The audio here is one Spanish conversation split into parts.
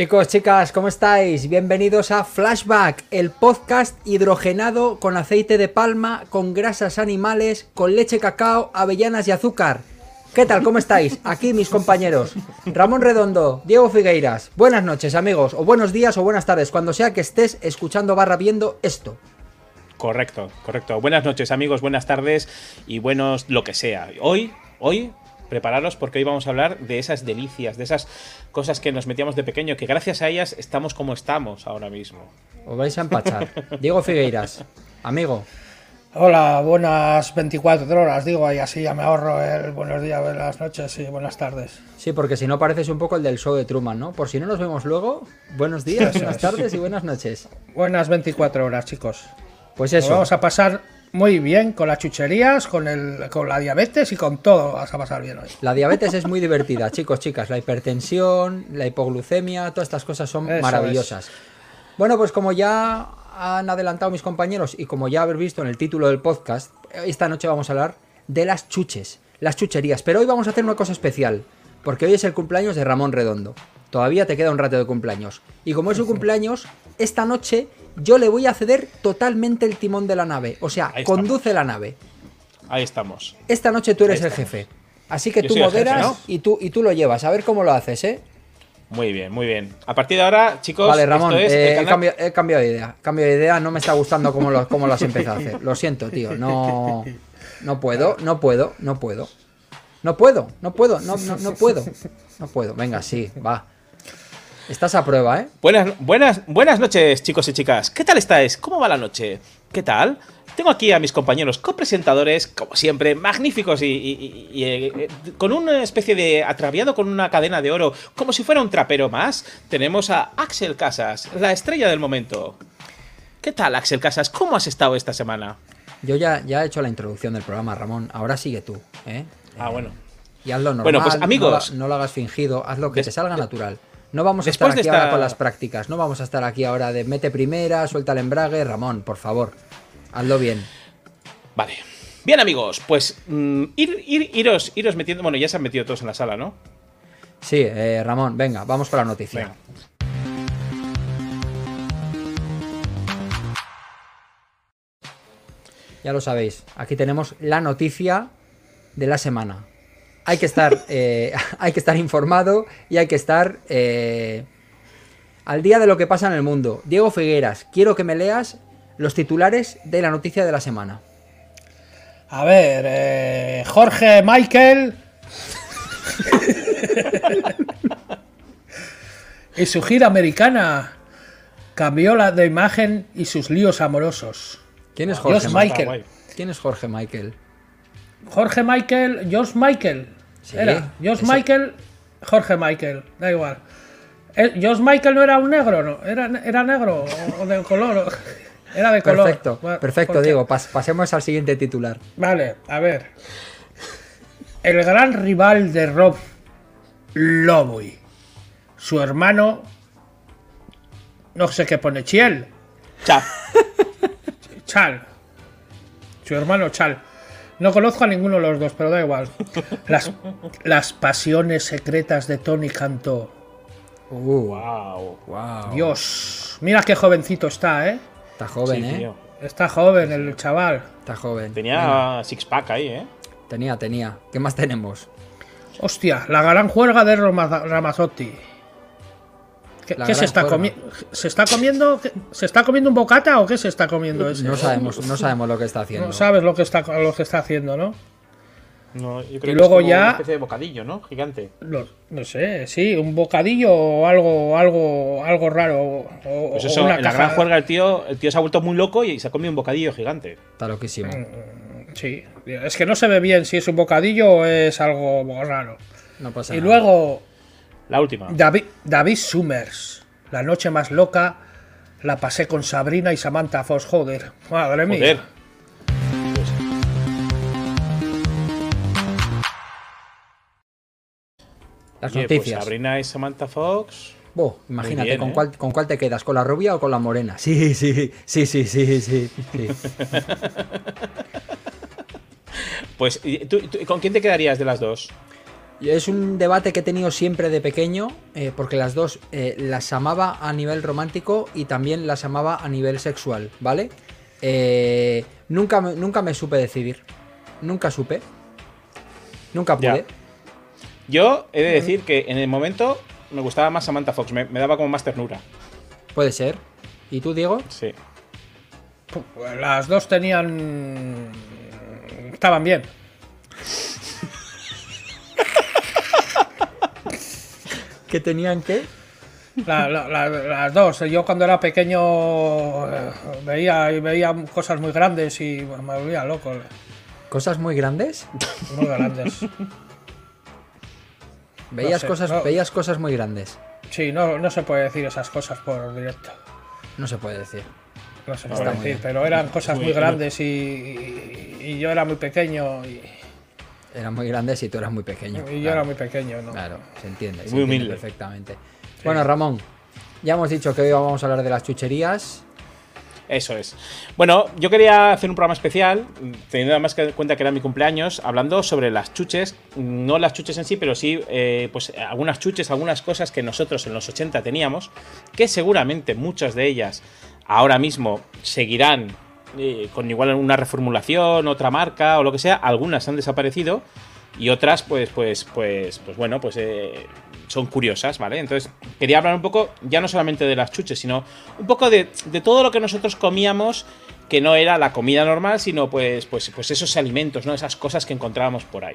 Chicos, chicas, ¿cómo estáis? Bienvenidos a Flashback, el podcast hidrogenado con aceite de palma, con grasas animales, con leche cacao, avellanas y azúcar. ¿Qué tal? ¿Cómo estáis? Aquí mis compañeros. Ramón Redondo, Diego Figueiras. Buenas noches, amigos, o buenos días o buenas tardes, cuando sea que estés escuchando barra viendo esto. Correcto, correcto. Buenas noches, amigos, buenas tardes y buenos lo que sea. Hoy, hoy prepararos porque hoy vamos a hablar de esas delicias, de esas cosas que nos metíamos de pequeño, que gracias a ellas estamos como estamos ahora mismo. Os vais a empachar. Diego Figueiras, amigo. Hola, buenas 24 horas, digo, y así ya me ahorro el buenos días, buenas noches y buenas tardes. Sí, porque si no pareces un poco el del show de Truman, ¿no? Por si no nos vemos luego, buenos días, buenas tardes y buenas noches. Buenas 24 horas, chicos. Pues Nos eso. vamos a pasar muy bien con las chucherías, con, el, con la diabetes y con todo. Vas a pasar bien hoy. La diabetes es muy divertida, chicos, chicas. La hipertensión, la hipoglucemia, todas estas cosas son Eso maravillosas. Bueno, pues como ya han adelantado mis compañeros y como ya habéis visto en el título del podcast, esta noche vamos a hablar de las chuches, las chucherías. Pero hoy vamos a hacer una cosa especial, porque hoy es el cumpleaños de Ramón Redondo. Todavía te queda un rato de cumpleaños. Y como es su cumpleaños, esta noche yo le voy a ceder totalmente el timón de la nave. O sea, conduce la nave. Ahí estamos. Esta noche tú eres el jefe. Así que Yo tú jefe, moderas ¿no? y, tú, y tú lo llevas. A ver cómo lo haces, ¿eh? Muy bien, muy bien. A partir de ahora, chicos, vale, Ramón, esto es eh, he, cambiado, he cambiado de idea. Cambio de idea, no me está gustando cómo lo, cómo lo has empezado a hacer. Lo siento, tío. No, no puedo, no puedo, no puedo. No puedo, no puedo, no, no, no puedo. No puedo. Venga, sí, va. Estás a prueba, ¿eh? Buenas, buenas, buenas noches, chicos y chicas. ¿Qué tal estáis? ¿Cómo va la noche? ¿Qué tal? Tengo aquí a mis compañeros copresentadores, como siempre, magníficos y, y- y- y, eh, eh, con una especie de atraviado con una cadena de oro, como si fuera un trapero más. Tenemos a Axel Casas, la estrella del momento. ¿Qué tal, Axel Casas? ¿Cómo has estado esta semana? Yo ya, ya he hecho la introducción del programa, Ramón. Ahora sigue tú, ¿eh? Ah, bueno. Y hazlo normal. Bueno, pues, no amigos. No, lo hagas fingido, haz lo que te salga natural. No vamos a Después estar aquí ahora con las prácticas. No vamos a estar aquí ahora de mete primera, suelta el embrague. Ramón, por favor, hazlo bien. Vale. Bien, amigos, pues mm, ir, ir- iros, iros metiendo. Bueno, ya se han metido todos en la sala, ¿no? Sí, eh, Ramón, venga, vamos con la noticia. Venga. Ya lo sabéis, aquí tenemos la noticia de la semana. Hay que estar, eh, hay que estar informado y hay que estar eh, al día de lo que pasa en el mundo. Diego Figueras, quiero que me leas los titulares de la noticia de la semana. A ver, eh, Jorge Michael. y su gira americana cambió la de imagen y sus líos amorosos. ¿Quién es Jorge Dios, Michael? ¿Quién es Jorge Michael? Jorge Michael, George Michael. Sí, era George ese- Michael, Jorge Michael, da igual. George Michael no era un negro, ¿no? Era, era negro o, o de color. Era de color. Perfecto, Bueno, perfecto, porque- pas- pasemos al siguiente titular. Vale, a ver. El gran rival de Rob Loboy. Su hermano. No sé qué pone, Chiel. Chao. Chal. Su hermano Chal. No conozco a ninguno de los dos, pero da igual. Las, las pasiones secretas de Tony Cantó. Uh, Wow. wow. Dios. Mira qué jovencito está, ¿eh? Está joven, Sí, ¿eh? tío. Está joven el chaval. Está joven. Tenía six pack ahí, ¿eh? Tenía, tenía. ¿Qué más tenemos? Hostia, la gran juerga de Roma- Ramazzotti. ¿Qué, se está comiendo? ¿Se está comiendo? qué- ¿Se está comiendo un bocata o qué se está comiendo ese? No sabemos, no sabemos lo que está haciendo. No sabes lo que está lo que está haciendo, ¿no? No, yo Y creo luego que es como ya- Una especie de bocadillo, ¿no? Gigante. No, no sé, sí, un bocadillo o algo, algo, algo raro. O, o- Pues o eso, una en la caja- gran juerga el tío, el tío se ha vuelto muy loco y se ha comido un bocadillo gigante. Está loquísimo. Sí, es que no se ve bien si es un bocadillo o es algo raro. No pasa Y nada. luego La última. David, David Summers, la noche más loca, la pasé con Sabrina y Samantha Foss. Joder, madre mía. Joder. Las Oye, pues noticias. Sabrina y Samantha Fox. Buh, imagínate, bien, ¿con, ¿eh? cuál, ¿con cuál te quedas? ¿Con la rubia o con la morena? Sí, sí, sí, sí, sí, sí. sí. Pues, ¿y ¿tú, tú- con quién te quedarías de las dos? Es un debate que he tenido siempre de pequeño, eh, porque las dos eh, las amaba a nivel romántico y también las amaba a nivel sexual, ¿vale? Eh, nunca, me- nunca me supe decidir. Nunca supe. Nunca Ya. pude. Yo he de decir que en el momento me gustaba más Samantha Fox, me, me daba como más ternura. Puede ser. ¿Y tú, Diego? Sí. Pues Las dos tenían. Estaban bien. ¿Qué tenían que? La- la- la- las dos. Yo cuando era pequeño eh, veía, veía cosas muy grandes y me volvía loco. ¿Cosas muy grandes? Muy grandes. Veías, sé, cosas, no. veías cosas muy grandes. Sí, no, no se puede decir esas cosas por directo. No se puede decir. No se puede decir, pero eran cosas muy grandes y, y- y yo era muy pequeño y, Eran muy grandes y tú eras muy pequeño. y yo era muy pequeño. ¿no? Claro, se entiende. se Muy entiende humilde. perfectamente. Bueno, Ramón, ya hemos dicho que hoy vamos a hablar de las chucherías. Eso es. Bueno, yo quería hacer un programa especial, teniendo además que en cuenta que era mi cumpleaños, hablando sobre las chuches, no las chuches en sí, pero sí eh, pues algunas chuches, algunas cosas que nosotros en los 80 teníamos, que seguramente muchas de ellas ahora mismo seguirán eh, con igual una reformulación, otra marca o lo que sea, algunas han desaparecido y otras pues pues pues pues bueno, pues eh, son curiosas, ¿vale? Entonces, quería hablar un poco, ya no solamente de las chuches, sino un poco de, de todo lo que nosotros comíamos que no era la comida normal, sino pues, pues, pues esos alimentos, ¿no? Esas cosas que encontrábamos por ahí.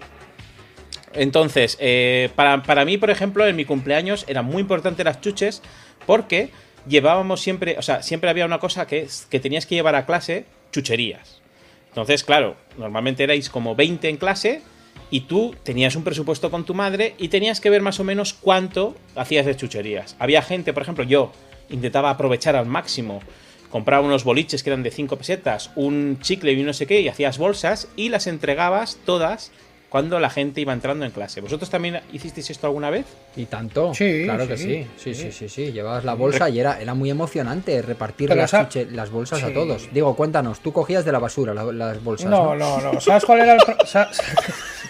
Entonces, eh, para, para mí, por ejemplo, en mi cumpleaños eran muy importantes las chuches porque llevábamos siempre, o sea, siempre había una cosa que, que tenías que llevar a clase, chucherías. Entonces, claro, normalmente erais como 20 en clase y tú tenías un presupuesto con tu madre y tenías que ver más o menos cuánto hacías de chucherías. Había gente, por ejemplo, yo intentaba aprovechar al máximo, compraba unos boliches que eran de 5 pesetas, un chicle y no sé qué, y hacías bolsas y las entregabas todas cuando la gente iba entrando en clase. ¿Vosotros también hicisteis esto alguna vez? Y tanto. Sí, claro que sí, sí. Sí, sí, sí, sí. Llevabas la bolsa y era, era muy emocionante repartir las, sa- chuche- las bolsas a todos. Digo, cuéntanos, tú cogías de la basura la- las bolsas. No, No, no, no. ¿Sabes cuál era el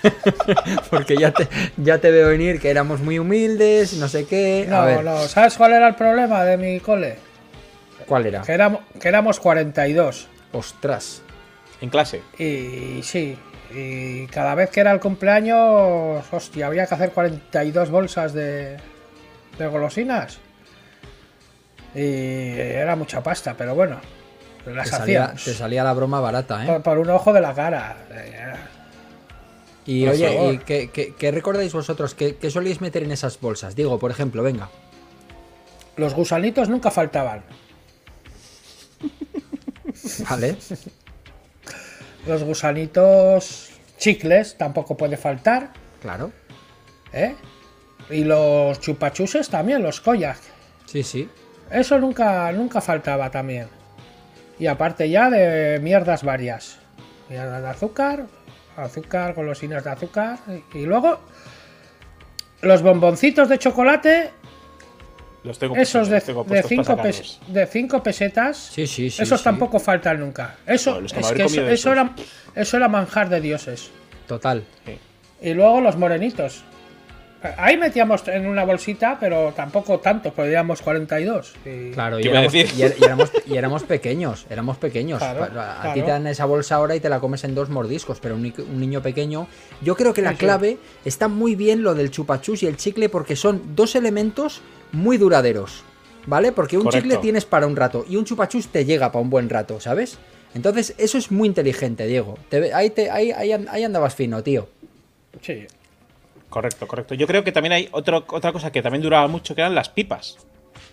Porque ya te, ya te veo venir que éramos muy humildes, no sé qué. a No, ver, no. ¿Sabes cuál era el problema de mi cole? ¿cuál era? Que éramos, que éramos 42. Ostras. En clase. Y sí. Y cada vez que era el cumpleaños, hostia, había que hacer 42 bolsas de, de golosinas. Y era mucha pasta, pero bueno, las Te salía, te salía la broma barata, ¿eh? Por, por un ojo de la cara. Y por oye, favor. ¿y qué, qué- qué recordáis vosotros? ¿Qué, qué solíais meter en esas bolsas? Digo, por ejemplo, venga. Los gusanitos nunca faltaban. Vale. Los gusanitos chicles tampoco puede faltar. Claro. ¿eh? Y los chupachuses también, los koyak. Sí, sí. Eso nunca, nunca faltaba también. Y aparte ya de mierdas varias. Mierdas de azúcar, azúcar, golosinas de azúcar. Y, y luego los bomboncitos de chocolate, Los tengo esos de, tengo de, cinco pes- de cinco pesetas. Sí, sí, sí. esos sí. tampoco faltan nunca. Eso, es que eso, eso era, eso era manjar de dioses. Total. Sí. Y luego los morenitos. Ahí metíamos en una bolsita, pero tampoco tanto, podíamos 42. Y- Claro, y ¿Qué iba a éramos, decir? y er- y éramos, y éramos pequeños, éramos pequeños. Claro, a a claro. ti te dan esa bolsa ahora y te la comes en dos mordiscos, pero un, un niño pequeño. Yo creo que la Sí, sí. clave está muy bien lo del chupachus y el chicle porque son dos elementos muy duraderos, ¿vale? Porque un Correcto. chicle tienes para un rato y un chupachus te llega para un buen rato, ¿sabes? Entonces, eso es muy inteligente, Diego. Te ve- ahí, te, ahí, ahí andabas fino, tío. Sí. Correcto, correcto. Yo creo que también hay otro, otra cosa que también duraba mucho, que eran las pipas.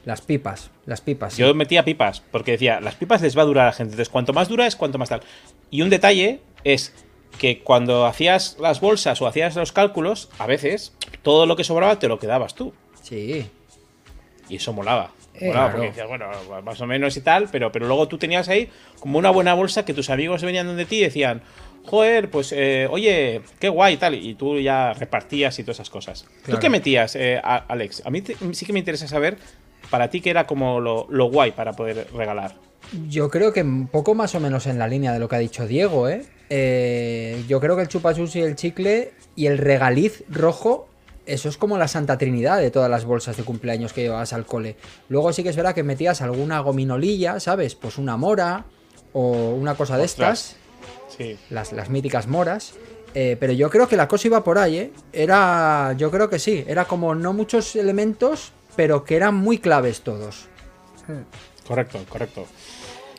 Las pipas, las pipas. sí. Yo metía pipas, porque decía, las pipas les va a durar a la gente. Entonces, cuanto más dura es, cuanto más tal. Y un detalle es que cuando hacías las bolsas o hacías los cálculos, a veces todo lo que sobraba te lo quedabas tú. Sí. Y eso molaba. Eh, molaba claro. porque decías, bueno, más o menos y tal, pero, pero luego tú tenías ahí como una buena bolsa que tus amigos venían donde ti y decían, joder, pues eh, oye, qué guay y tal. Y tú ya repartías y todas esas cosas. Claro. ¿Tú qué metías, eh, a- Alex? A mí te- sí que me interesa saber para ti qué era como lo, lo guay para poder regalar. Yo creo que un poco más o menos en la línea de lo que ha dicho Diego, ¿eh? Eh, yo creo que el chupachus y el chicle y el regaliz rojo eso es como la Santa Trinidad de todas las bolsas de cumpleaños que llevabas al cole. Luego sí que es verdad que metías alguna gominolilla, ¿sabes? Pues una mora o una cosa de Ostras. estas, Sí. las, las míticas moras. Eh, pero yo creo que la cosa iba por ahí, ¿eh? Era, yo creo que sí, era como no muchos elementos, pero que eran muy claves todos. Correcto, correcto.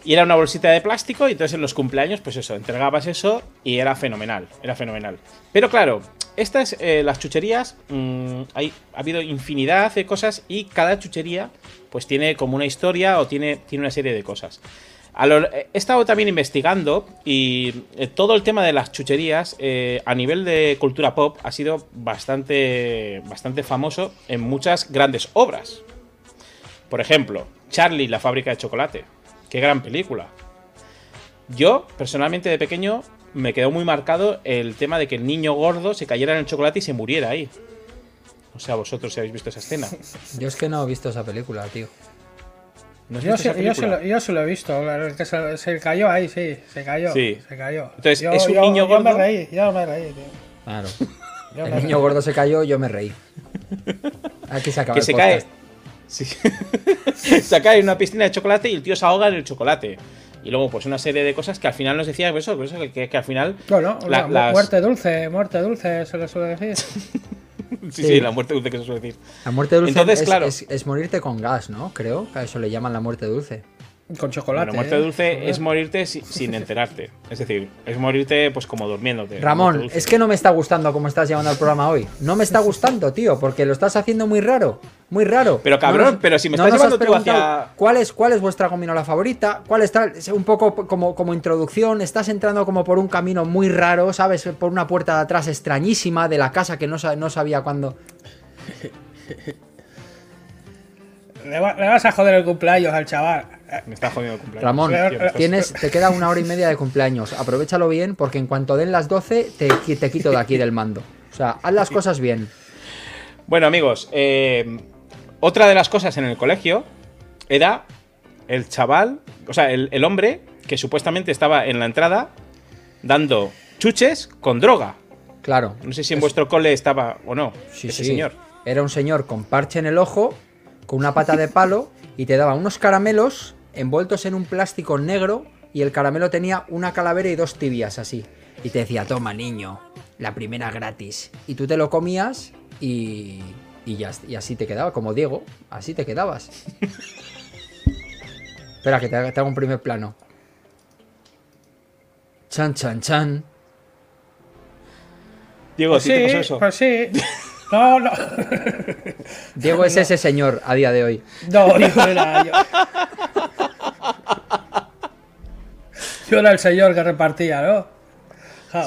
Y era una bolsita de plástico y entonces en los cumpleaños, pues eso, entregabas eso y era fenomenal, era fenomenal. Pero claro, estas, eh, las chucherías, mm, hay, ha habido infinidad de cosas y cada chuchería pues tiene como una historia o tiene, tiene una serie de cosas. Lo- he estado también investigando y eh, todo el tema de las chucherías eh, a nivel de cultura pop ha sido bastante, bastante famoso en muchas grandes obras. Por ejemplo, Charlie, la fábrica de chocolate. Qué gran película. Yo, personalmente de pequeño, me quedó muy marcado el tema de que el niño gordo se cayera en el chocolate y se muriera ahí. O sea, vosotros si habéis visto esa escena. Yo es que no he visto esa película, tío. ¿No Yo, se, yo, lo, yo se lo he visto, que se, se cayó ahí, sí, se cayó. Sí. Se cayó. Entonces, Yo- es un yo- niño Yo me gordo. reí, yo me reí, tío. Claro. Yo El niño reí. gordo se cayó, yo me reí. Aquí se acaba que el se cae. Sí. se cae en una piscina de chocolate y el tío se ahoga en el chocolate. Y luego, pues una serie de cosas que al final nos decía pues eso, pues eso, que, que al final. Bueno, la- la- las- muerte dulce, muerte dulce, se le suele decir. Sí, Sí. la muerte dulce que se suele decir. La muerte dulce Entonces, es, claro. es- es morirte con gas, ¿no? Creo que a eso le llaman la muerte dulce. Con chocolate. Bueno, muerte ¿eh? dulce es morirte si- sin enterarte. Es decir, es morirte pues como durmiéndote. Ramón, es que no me está gustando cómo estás llevando el programa hoy. No me está gustando, tío, porque lo estás haciendo muy raro. Muy raro. Pero, cabrón, pero si me estás llevando has tú hacia- ¿cuál es, ¿Cuál es vuestra gominola favorita? ¿Cuál está? es Un poco como, como introducción. Estás entrando como por un camino muy raro, ¿sabes? Por una puerta de atrás extrañísima de la casa que no, sa- no sabía cuándo. Le, va- le vas a joder el cumpleaños al chaval. Me está jodiendo el cumpleaños. Ramón, tienes, te queda una hora y media de cumpleaños. Aprovechalo bien porque en cuanto den las 12 te, te quito de aquí del mando. O sea, haz las cosas bien. Bueno, amigos, eh, otra de las cosas en el colegio era el chaval, o sea, el, el hombre que supuestamente estaba en la entrada dando chuches con droga. Claro. No sé si en vuestro cole estaba o no. Sí, ese sí. señor. Era un señor con parche en el ojo, con una pata de palo y te daba unos caramelos envueltos en un plástico negro y el caramelo tenía una calavera y dos tibias así. Y te decía, toma niño, la primera gratis. Y tú te lo comías y, y, ya, y así te quedaba, como Diego, así te quedabas. Espera, que te, haga- te hago un primer plano. Chan, chan, chan. Diego, Pues ¿sí te sí, pasó eso? pues sí. No, no. Diego es ese señor a día de hoy. No, yo era yo. Yo era el señor que repartía, ¿no?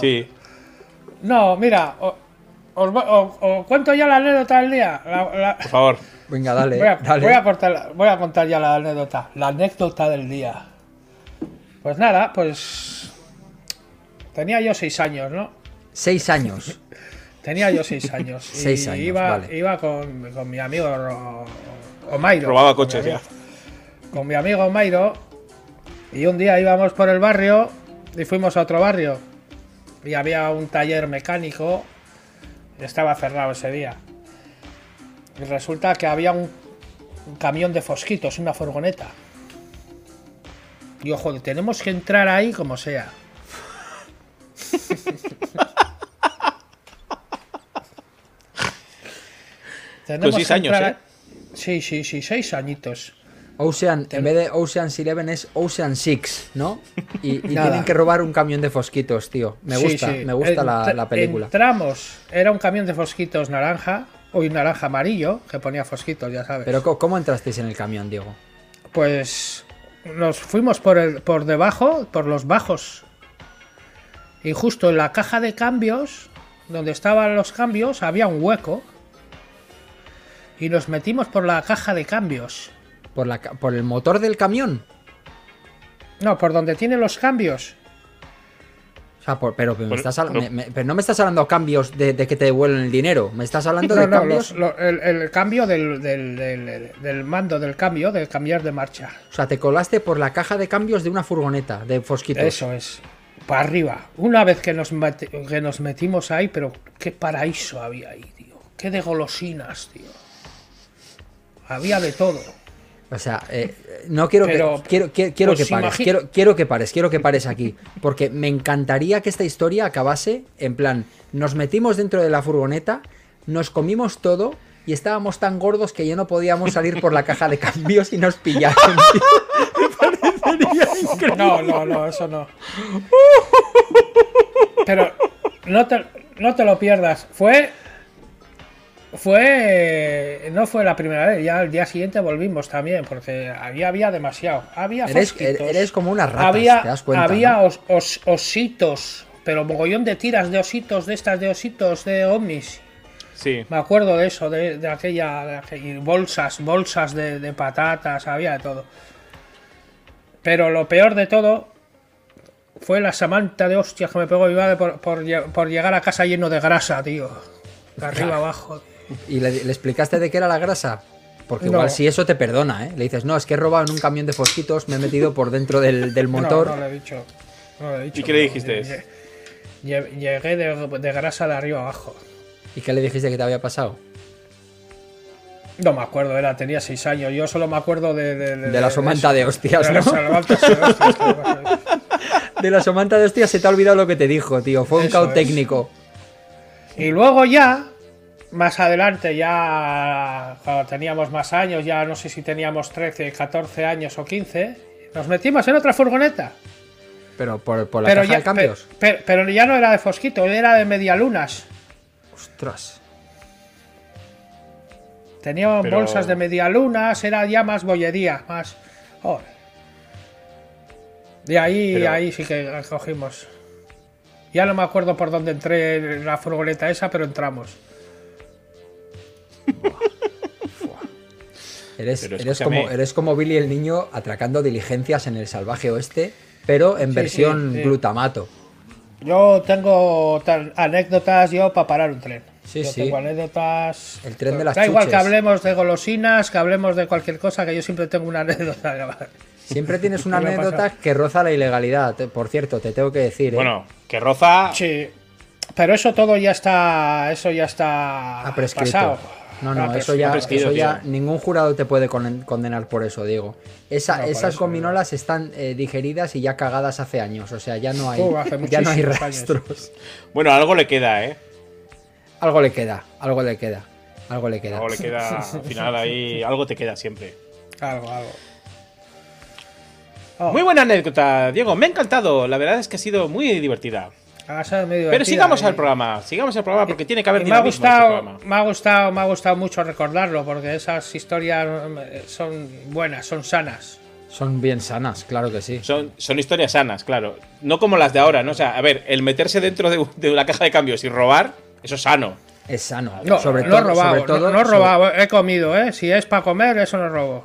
Sí. No, mira, o- os, voy- o- os cuento ya la anécdota del día. La- la- Por favor. Venga, dale. voy, a, dale. voy a contar, voy a contar ya la anécdota. La anécdota del día. Pues nada, pues. Tenía yo seis años, ¿no? Seis años. Tenía yo seis años. y Seis años, iba, vale. iba con, con mi amigo Ro- Omairo. Robaba con mi coches amigo- ya. Con mi amigo Omairo. Y un día íbamos por el barrio y fuimos a otro barrio. Y había un taller mecánico. y Estaba cerrado ese día. Y resulta que había un, un camión de fosquitos, una furgoneta. Y ojo, tenemos que entrar ahí como sea. Tenemos seis que años, ¿eh? Sí, sí, sí, seis añitos. Ocean, en vez de Ocean's Eleven es Ocean Six, ¿no? Y, tienen que robar un camión de fosquitos, tío. Me gusta, sí. me gusta la, película. Entramos, era un camión de fosquitos naranja, o naranja amarillo, que ponía fosquitos, ya sabes. Pero ¿cómo entrasteis en el camión, Diego? Pues nos fuimos por, el, por debajo, por los bajos. Y justo en la caja de cambios, donde estaban los cambios, había un hueco. Y nos metimos por la caja de cambios. ¿Por, la, por el motor del camión? No, por donde tiene los cambios. O sea, por- pero, me estás pero- me- me- pero no me estás hablando cambios de, de que te devuelven el dinero. Me estás hablando No, de no, cambios. los- lo- el, el cambio del, del- del- del mando del cambio, del cambiar de marcha. O sea, te colaste por la caja de cambios de una furgoneta de fosquitos. Eso es. Para arriba. Una vez que nos, meti- que nos metimos ahí, pero qué paraíso había ahí, tío. qué de golosinas, tío. Había de todo. O sea, eh, no quiero Pero, que quiero, quiero, quiero pues que pares, quiero, quiero que pares, quiero que pares aquí, porque me encantaría que esta historia acabase en plan, nos metimos dentro de la furgoneta, nos comimos todo y estábamos tan gordos que ya no podíamos salir por la caja de cambios y nos pillaron. No, no, no, eso no. Pero no te, no te lo pierdas. Fue. Fue. No fue la primera vez. Ya al día siguiente volvimos también. Porque había, había demasiado. Había Eres, fosquitos, eres como unas ratas, había, te das cuenta. había ¿no? os- os- ositos. Pero mogollón de tiras de ositos, de estas de ositos, de ovnis. Sí. Me acuerdo de eso, de, de aquella. de bolsas, bolsas de, de patatas, había de todo. Pero lo peor de todo fue la samanta de hostias que me pegó mi madre por, por por llegar a casa lleno de grasa, tío. De arriba abajo. ¿Y le, le explicaste de qué era la grasa? Porque No. igual si eso te perdona, ¿eh? Le dices, no, es que he robado en un camión de fosquitos, me he metido por dentro del, del motor. No, no le he dicho. no le he dicho, ¿Y qué le dijiste? lle- lle- Llegué de, de grasa de arriba abajo. ¿Y qué le dijiste que te había pasado? No me acuerdo, era, tenía seis años. Yo solo me acuerdo de. De, De la somanta de hostias, de de hostias. De la somanta de hostia se te ha olvidado lo que te dijo, tío. Fue un caos técnico. Y luego ya, más adelante, ya cuando teníamos más años, ya no sé si teníamos 13, 14 años o 15, nos metimos en otra furgoneta. Pero por, por la Pero caja ya, de cambios. pe- pe- pero ya no era de Fosquito, era de Medialunas. Ostras. Teníamos Pero- bolsas de Medialunas, era ya más bollería, más... joder. De ahí, Pero- ahí sí que cogimos. Ya no me acuerdo por dónde entré en la furgoneta esa, pero entramos. Eres, eres, como, eres como Billy el niño atracando diligencias en el salvaje oeste, pero en Sí, versión sí, sí. glutamato. Yo tengo anécdotas yo para parar un tren. Sí, yo sí. tengo anécdotas. El tren de las Da igual que chuches. hablemos de golosinas, que hablemos de cualquier cosa, que yo siempre tengo una anécdota. Siempre tienes una ¿Qué me ha anécdota que roza la ilegalidad. Por cierto, te tengo que decir, ¿eh? Bueno, que roza. Sí. Pero eso todo ya está. Eso ya está. ha prescrito. Pasado. No, no, Ha eso ya, eso ya ningún jurado te puede con- condenar por eso, Diego. Esa- No, por esas eso, gominolas están eh, digeridas y ya cagadas hace años, o sea, ya no hay, ya no hay años. rastros. Bueno, algo le queda, ¿eh? Algo le queda, algo le queda, algo le queda. Algo le queda. Al final ahí. Algo te queda siempre. Algo, algo. Oh, Muy buena anécdota, Diego. Me ha encantado. La verdad es que ha sido muy divertida. Ha muy Pero sigamos al programa. Sigamos al programa porque tiene que haber me ha este gustado, me ha gustado, me ha gustado mucho recordarlo porque esas historias eh, son buenas, son sanas. Son bien sanas, claro que sí. Son, son historias sanas, claro. No como las de ahora, ¿no? O sea, a ver, el meterse dentro de, de la caja de cambios y robar, eso es sano. Es sano. No, sobre no todo, he robado, sobre todo- no, no he sobre- robado, he comido, ¿eh? Si es para comer, eso no robo.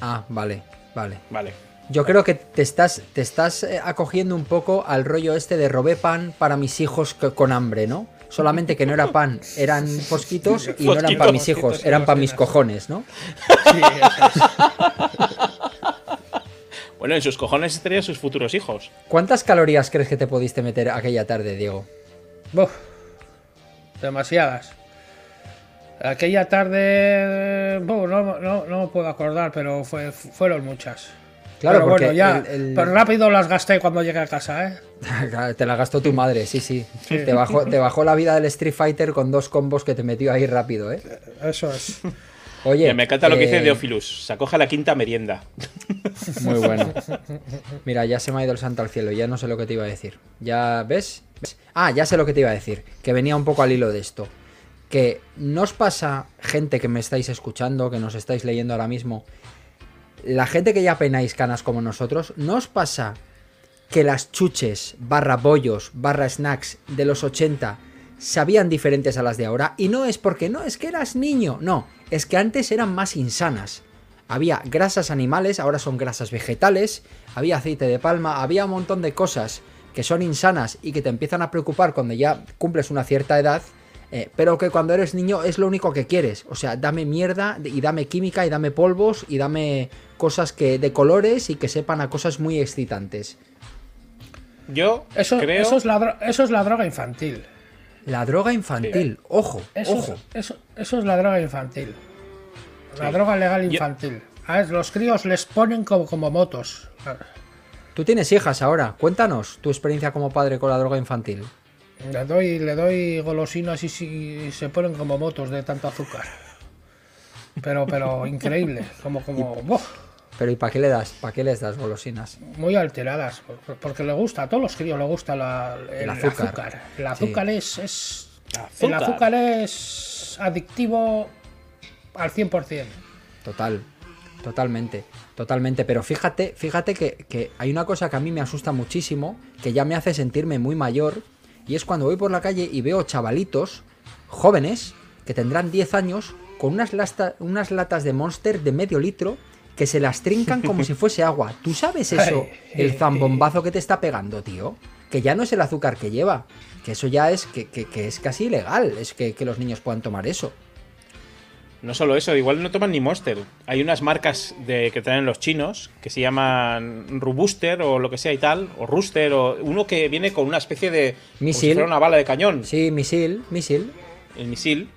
Ah, vale, vale. Vale. Yo creo que te estás, te estás eh, acogiendo un poco al rollo este de robé pan para mis hijos co- con hambre, ¿no? Solamente que no era pan, eran fosquitos y no eran para mis hijos, eran para mis cojones, ¿no? Sí. Bueno, en sus cojones estarían sus futuros hijos. ¿Cuántas calorías crees que te pudiste meter aquella tarde, Diego? Buf, demasiadas. Aquella tarde, buf, no, no, no me puedo acordar, pero fue, fueron muchas. Claro, pero bueno, ya, el- el- pero rápido las gasté cuando llegué a casa, ¿eh? te la gastó tu madre, sí, sí. Te, bajó, te bajó la vida del Street Fighter con dos combos que te metió ahí rápido, ¿eh? Eso es. Oye, Mira, me encanta lo que dice eh, Deophilus. Se acoge a la quinta merienda. Muy bueno. Mira, ya se me ha ido el santo al cielo, ya no sé lo que te iba a decir. ¿Ya ves? ¿Ves? Ah, ya sé lo que te iba a decir, que venía un poco al hilo de esto. Que no os pasa, gente que me estáis escuchando, que nos estáis leyendo ahora mismo, la gente que ya penáis canas como nosotros, ¿no os pasa que las chuches, barra bollos, barra snacks de los 80 sabían diferentes a las de ahora? Y no es porque no, es que eras niño, no, es que antes eran más insanas. Había grasas animales, ahora son grasas vegetales, había aceite de palma, había un montón de cosas que son insanas y que te empiezan a preocupar cuando ya cumples una cierta edad, eh, pero que cuando eres niño es lo único que quieres. O sea, dame mierda y dame química y dame polvos y dame cosas que de colores y que sepan a cosas muy excitantes. Yo Eso, creo. eso, es la, eso es la droga infantil. La droga infantil. Ojo, Eso, ojo. Es, eso, eso es la droga infantil. La droga legal Yo- infantil. A ver, los críos les ponen como, como motos. Tú tienes hijas ahora. Cuéntanos tu experiencia como padre con la droga infantil. Le doy, le doy golosinas y, si- se ponen como motos de tanto azúcar. Pero, pero increíble. Como, como. ¡buah! Pero ¿y para qué le das? ¿Para qué les das golosinas? muy alteradas. por- Porque le gusta, a todos los críos le gusta la- el, El azúcar. azúcar. El azúcar es, es. Azúcar. El azúcar es adictivo al 100%. Total, totalmente, totalmente. Pero fíjate, fíjate que, que hay una cosa que a mí me asusta muchísimo, que ya me hace sentirme muy mayor, y es cuando voy por la calle y veo chavalitos jóvenes que tendrán 10 años con unas, lasta- unas latas de Monster de medio litro que se las trincan como si fuese agua. ¿Tú sabes eso? El zambombazo que te está pegando, tío. Que ya no es el azúcar que lleva, que eso ya es que, que- que es casi ilegal, es que, que los niños puedan tomar eso. No solo eso, igual no toman ni Monster. Hay unas marcas de, que traen los chinos que se llaman Rubuster o lo que sea y tal, o Rooster, o uno que viene con una especie de. como si Misil. fuera una bala de cañón, Sí, misil, misil. el misil.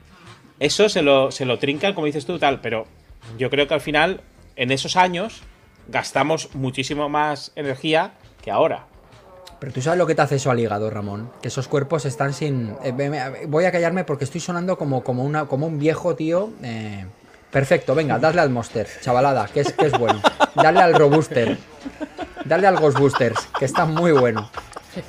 Eso se lo, se lo trincan, como dices tú, tal, pero yo creo que al final, en esos años, gastamos muchísimo más energía que ahora. Pero tú sabes lo que te hace eso al hígado, Ramón. Que esos cuerpos están sin. eh, voy a callarme porque estoy sonando como, como, una, como un viejo tío. eh, Perfecto, venga, dale al Monster, chavalada, que es, que es bueno. Dale al Robuster. Dale al Ghostbusters, que está muy bueno.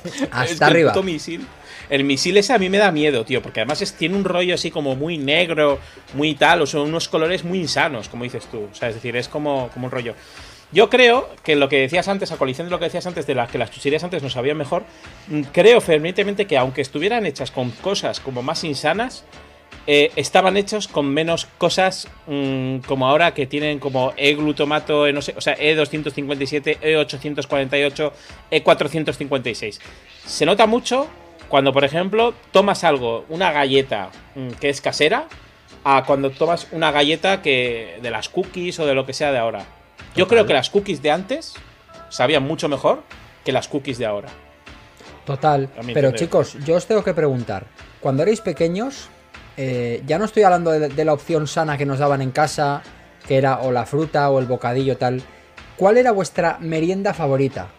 Es Hasta que el arriba. puto misil. El misil ese a mí me da miedo, tío, porque además es- tiene un rollo así como muy negro, muy tal, o son unos colores muy insanos, como dices tú. O sea, es decir, es como, como un rollo. Yo creo que lo que decías antes, a colisión de lo que decías antes, de las que las chucherías antes nos sabían mejor, mm, creo fervientemente que aunque estuvieran hechas con cosas como más insanas, eh, estaban hechos con menos cosas mm, como ahora que tienen como E-glutamato, eh, no sé, o sea, E257, E848, E456. Se nota mucho cuando, por ejemplo, tomas algo, una galleta mm, que es casera, a cuando tomas una galleta que de las cookies o de lo que sea de ahora. Yo creo que las cookies de antes sabían mucho mejor que las cookies de ahora. Total. Pero chicos, yo os tengo que preguntar. Cuando erais pequeños, eh, ya no estoy hablando de, de la opción sana que nos daban en casa, que era o la fruta o el bocadillo tal. ¿Cuál era vuestra merienda favorita?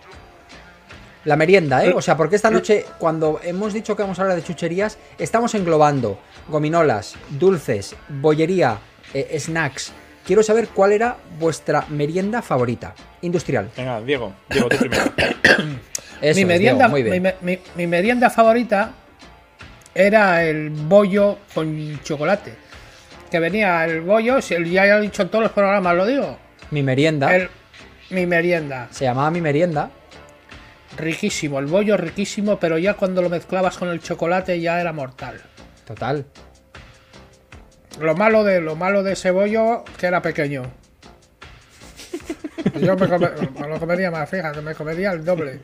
La merienda, ¿eh? O sea, porque esta noche, cuando hemos dicho que vamos a hablar de chucherías, estamos englobando gominolas, dulces, bollería, eh, snacks. Quiero saber cuál era vuestra merienda favorita. Industrial. Venga, Diego, Diego, tú primero. Eso mi, es, merienda, Diego, muy bien. mi, mi- mi merienda favorita era el bollo con chocolate. Que venía el bollo, ya he dicho en todos los programas, lo digo. Mi merienda. El- mi merienda. Se llamaba mi merienda. Riquísimo, el bollo riquísimo, pero ya cuando lo mezclabas con el chocolate ya era mortal. Total. Lo malo de lo malo de ese bollo que era pequeño. Yo me, come- me lo comería más, fíjate, me comería el doble.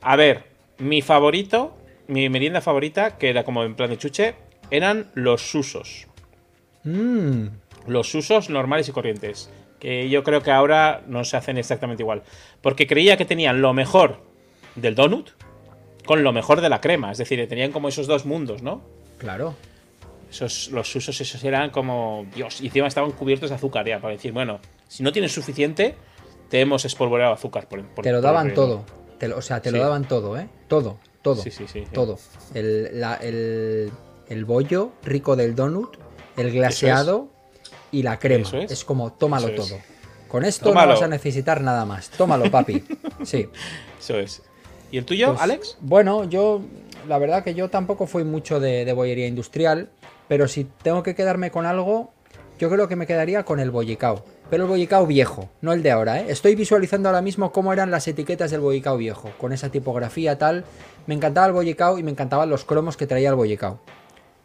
A ver, mi favorito, mi merienda favorita, que era como en plan de chuche, eran los susos. Mmm. Los usos normales y corrientes. Que yo creo que ahora no se hacen exactamente igual. Porque creía que tenían lo mejor del donut con lo mejor de la crema. Es decir, tenían como esos dos mundos, ¿no? Claro. Esos, los usos esos eran como. Dios, y encima estaban cubiertos de azúcar ya. Para decir, bueno, si no tienes suficiente, te hemos espolvoreado azúcar. Por, por- Te lo daban todo. Te lo- o sea, te lo daban todo, ¿eh? Todo, todo. Sí, sí. Todo. El, la- el- el bollo rico del donut, el glaseado y la crema. Eso Es. es. como, tómalo Eso es. todo. Con esto Tómalo. no vas a necesitar nada más. Tómalo, papi. Sí. Eso es. ¿Y el tuyo, Pues, Alex? Bueno, yo, la verdad que yo tampoco fui mucho de, de bollería industrial, pero si tengo que quedarme con algo, yo creo que me quedaría con el bollicao. Pero el bollicao viejo, no el de ahora, ¿eh? Estoy visualizando ahora mismo cómo eran las etiquetas del bollicao viejo, con esa tipografía tal. Me encantaba el bollicao y me encantaban los cromos que traía el bollicao.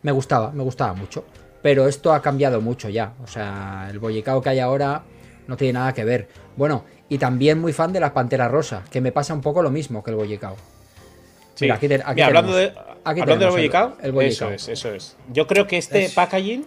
Me gustaba, me gustaba mucho. Pero esto ha cambiado mucho ya. O sea, el bollicao que hay ahora no tiene nada que ver. Bueno, y también muy fan de la Pantera Rosa, que me pasa un poco lo mismo que el bollicao. Sí. Mira, aquí te- aquí Mira, hablando de. Aquí hablando del el- bollicao, el eso es, eso es. Yo creo que este Es- packaging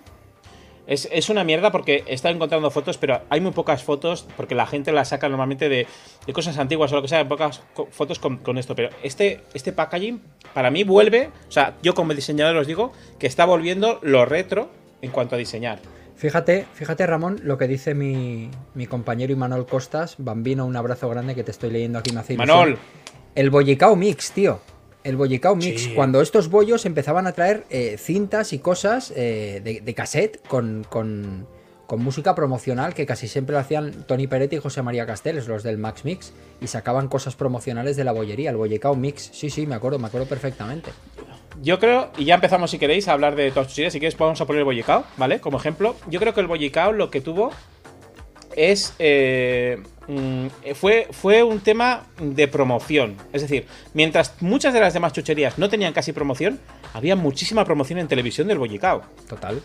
Es, es una mierda porque he estado encontrando fotos, pero hay muy pocas fotos porque la gente las saca normalmente de, de cosas antiguas o lo que sea, pocas co- fotos con, con esto. Pero este, este packaging para mí vuelve, o sea, yo como diseñador os digo que está volviendo lo retro en cuanto a diseñar. Fíjate, fíjate Ramón, lo que dice mi, mi compañero Imanol Costas, Bambino, un abrazo grande que te estoy leyendo aquí, me hace. Manol, El bollicao mix, tío. El bollicao mix. Sí. Cuando estos bollos empezaban a traer eh, cintas y cosas eh, de, de cassette con, con, con música promocional que casi siempre lo hacían Tony Peretti y José María Casteles, los del Max Mix, y sacaban cosas promocionales de la bollería, el bollicao mix. Sí, sí, me acuerdo, me acuerdo perfectamente. Yo creo, y ya empezamos si queréis a hablar de todas tus ideas, si queréis vamos a poner el bollicao, ¿vale? Como ejemplo, yo creo que el bollicao lo que tuvo es... eh, fue, fue un tema de promoción. Es decir, mientras muchas de las demás chucherías no tenían casi promoción, había muchísima promoción en televisión del bollicao. Total.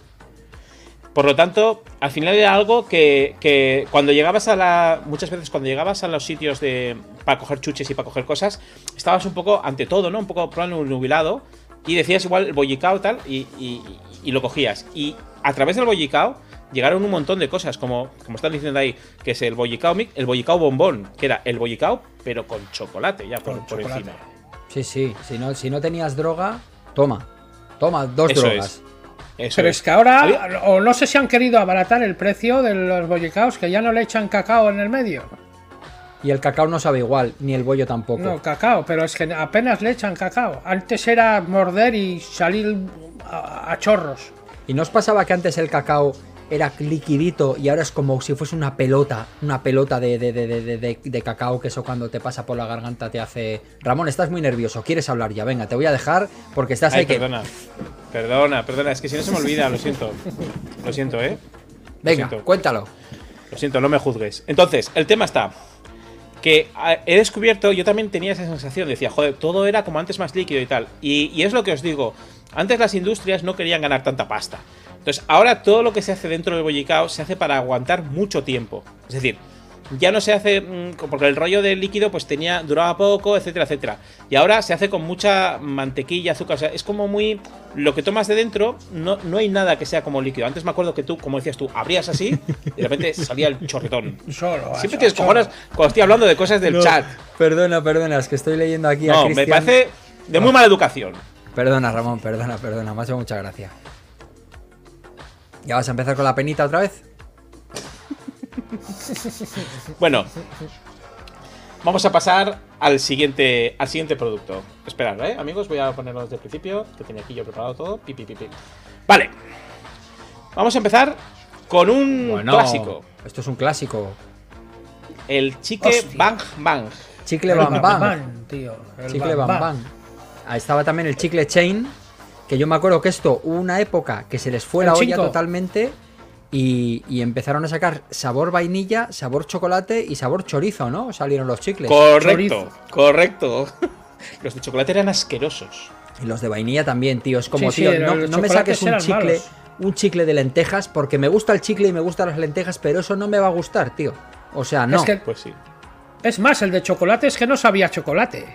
Por lo tanto, al final era algo que, que cuando llegabas a la. Muchas veces cuando llegabas a los sitios de. para coger chuches y para coger cosas, estabas un poco ante todo, ¿no? Un poco probablemente nubilado. Y decías igual el bollicao tal, y, y- y lo cogías. Y a través del bollicao llegaron un montón de cosas, como, como están diciendo ahí, que es el bollicao mix, el bollicao bombón, que era el bollicao, pero con chocolate ya por, Con por chocolate. encima. Sí, sí. Si no, si no tenías droga, toma. Toma, dos Eso drogas. es. Eso Pero es. es que ahora, Había- o no sé si han querido abaratar el precio de los bollicaos, que ya no le echan cacao en el medio. Y el cacao no sabe igual, ni el bollo tampoco. No, cacao, pero es que apenas le echan cacao. Antes era morder y salir a, a chorros. ¿Y no os pasaba que antes el cacao era liquidito y ahora es como si fuese una pelota, una pelota de, de, de, de, de- de cacao que eso cuando te pasa por la garganta te hace... Ramón, estás muy nervioso, quieres hablar ya, venga, te voy a dejar porque estás Ay, ahí que... perdona. Perdona, perdona, es que si no se me olvida, lo siento. Lo siento, ¿eh? Venga, siento. cuéntalo. Lo siento, no me juzgues. Entonces, el tema está. Que ah, he descubierto, yo también tenía esa sensación, decía, joder, todo era como antes más líquido y tal. Y, es lo que os digo, antes las industrias no querían ganar tanta pasta. Entonces, ahora todo lo que se hace dentro del bollicao se hace para aguantar mucho tiempo. Es decir, ya no se hace, mm, porque el rollo del líquido pues tenía, duraba poco, etcétera, etcétera. Y ahora se hace con mucha mantequilla, azúcar, o sea, es como muy... Lo que tomas de dentro, no, no hay nada que sea como líquido. Antes me acuerdo que tú, como decías tú, abrías así y de repente salía el chorretón. Solo. Siempre tienes cojones cuando estoy hablando de cosas del No, chat. Perdona, perdona, es que estoy leyendo aquí a No, me parece de muy mala educación. Perdona, Ramón, perdona, perdona, me ha hecho mucha gracia. ¿Ya vas a empezar con la penita otra vez? Bueno, vamos a pasar al siguiente, al siguiente producto. Esperad, ¿eh, amigos? Voy a ponerlo desde el principio, que tenía aquí yo preparado todo. Pi, pi, pi, pi. Vale. Vamos a empezar con un clásico. Esto es un clásico. El chicle Hostia. Bang Bang. Chicle Bam. Bam, tío. El Chicle Bam Bam Bam. Bam. Ahí estaba también el chicle Chain. Que yo me acuerdo que esto hubo una época que se les fue El la olla totalmente. Y, y empezaron a sacar sabor vainilla, sabor chocolate y sabor chorizo, ¿no? Salieron los chicles. Correcto, Chorizo. correcto. Los de chocolate eran asquerosos. Y los de vainilla también, tío. Es como, Sí, tío, no, me saques un chicle, malos. un chicle de lentejas, porque me gusta el chicle y me gustan las lentejas, pero eso no me va a gustar, tío. O sea, no. Es que, Pues sí. es más, el de chocolate es que no sabía chocolate.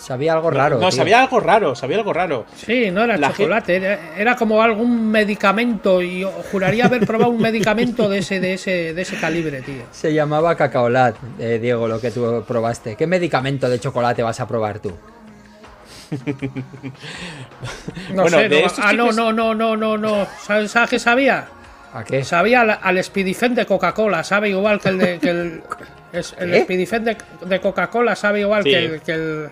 Sabía algo raro. no, sabía algo raro, sabía algo raro. Sí, no era La chocolate, era, era como algún medicamento y yo juraría haber probado un medicamento de ese, de ese, de ese calibre, tío. Se llamaba cacaolat, eh, Diego, lo que tú probaste. ¿Qué medicamento de chocolate vas a probar tú? No Bueno, sé, de no- ah, no, no, no, no, no, no. ¿Sabes, sabes qué sabía? ¿A qué? Sabía al, al Speedifen de Coca-Cola, sabe igual que el de. Que el, es- el. Speedifen de, de Coca-Cola sabe igual Sí. que el. Que el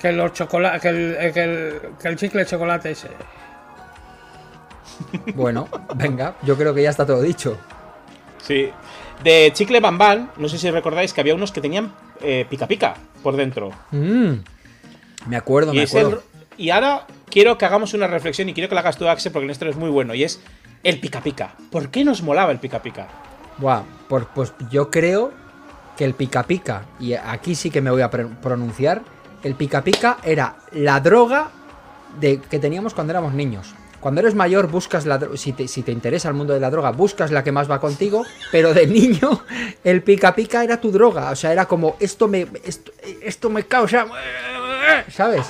que los chocolate, que el, que el, que el chicle de chocolate ese. Bueno, venga, yo creo que ya está todo dicho. Sí. De chicle bambán, no sé si recordáis que había unos que tenían eh, pica pica por dentro. Mm, me acuerdo, Y, me el- acuerdo. y ahora quiero que hagamos una reflexión y quiero que la hagas tú, Axel, porque esto es muy bueno. Y es el pica pica. ¿Por qué nos molaba el pica pica? Buah, por- pues yo creo que el pica pica, y aquí sí que me voy a pre- el pica pica era la droga de, que teníamos cuando éramos niños. Cuando eres mayor buscas la si te, si te interesa el mundo de la droga, buscas la que más va contigo, pero de niño el pica pica era tu droga, o sea, era como esto me esto, esto me causa ¿sabes?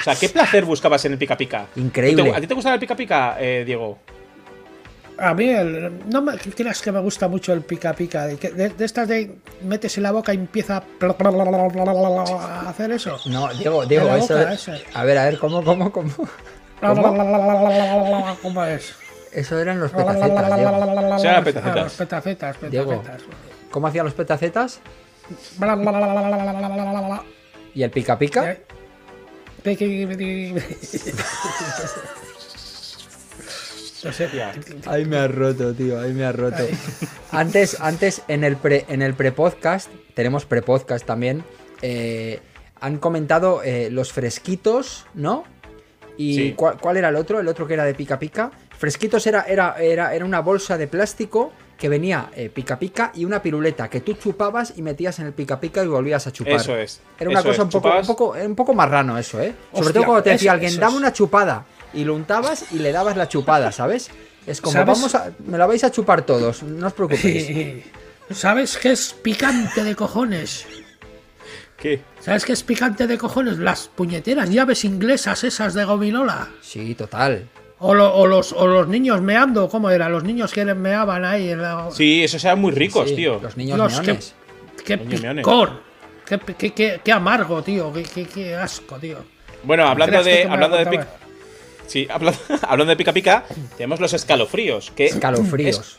O sea, ¿qué placer buscabas en el pica pica? Increíble. ¿A ti te gustaba el pica pica, eh, Diego? A mí, el- no me creas que me gusta mucho el pica pica. De, que- de- de estas de metes en la boca y empieza a hacer eso. No, Diego, Diego, eso. boca, ese. A ver, a ver, ¿cómo, cómo, cómo? ¿Cómo es? Eso eran los petacetas, Diego. Petacetas. Ah, los petacetas, Diego. ¿Cómo hacían los petacetas? ¿Y el pica pica? Eh. Ya. Ahí me has roto, tío, ahí me has roto. Antes, antes en el pre, en el pre-podcast, tenemos pre-podcast también, eh, han comentado eh, los fresquitos, ¿no? ¿Y Sí. ¿cuál, cuál era el otro? El otro que era de pica pica. Fresquitos era, era, era, era una bolsa de plástico que venía eh, pica pica y una piruleta que tú chupabas y metías en el pica pica y volvías a chupar. Eso es. Era una eso cosa es. un, poco, un, poco, un poco marrano eso, ¿eh? Sobre todo cuando te decía alguien, dame una chupada. Y lo untabas y le dabas la chupada, ¿sabes? Es como, ¿Sabes? vamos a... Me la vais a chupar todos, no os preocupéis. ¿Sabes qué es picante de cojones? ¿Qué? ¿Sabes qué es picante de cojones? Las puñeteras llaves inglesas esas de gominola. Sí, total. O, lo- o los, o los niños meando, ¿cómo era? Los niños que meaban ahí. En la... Sí, esos eran muy ricos, Sí, tío. Los niños qué, meones. qué Niños meones. picor. Qué, qué- qué- qué amargo, tío. Qué, qué- qué asco, tío. Bueno, hablando ¿Crees que de, hablando de sí, hablando, hablando de pica pica, tenemos los escalofríos. Que Escalofríos. es-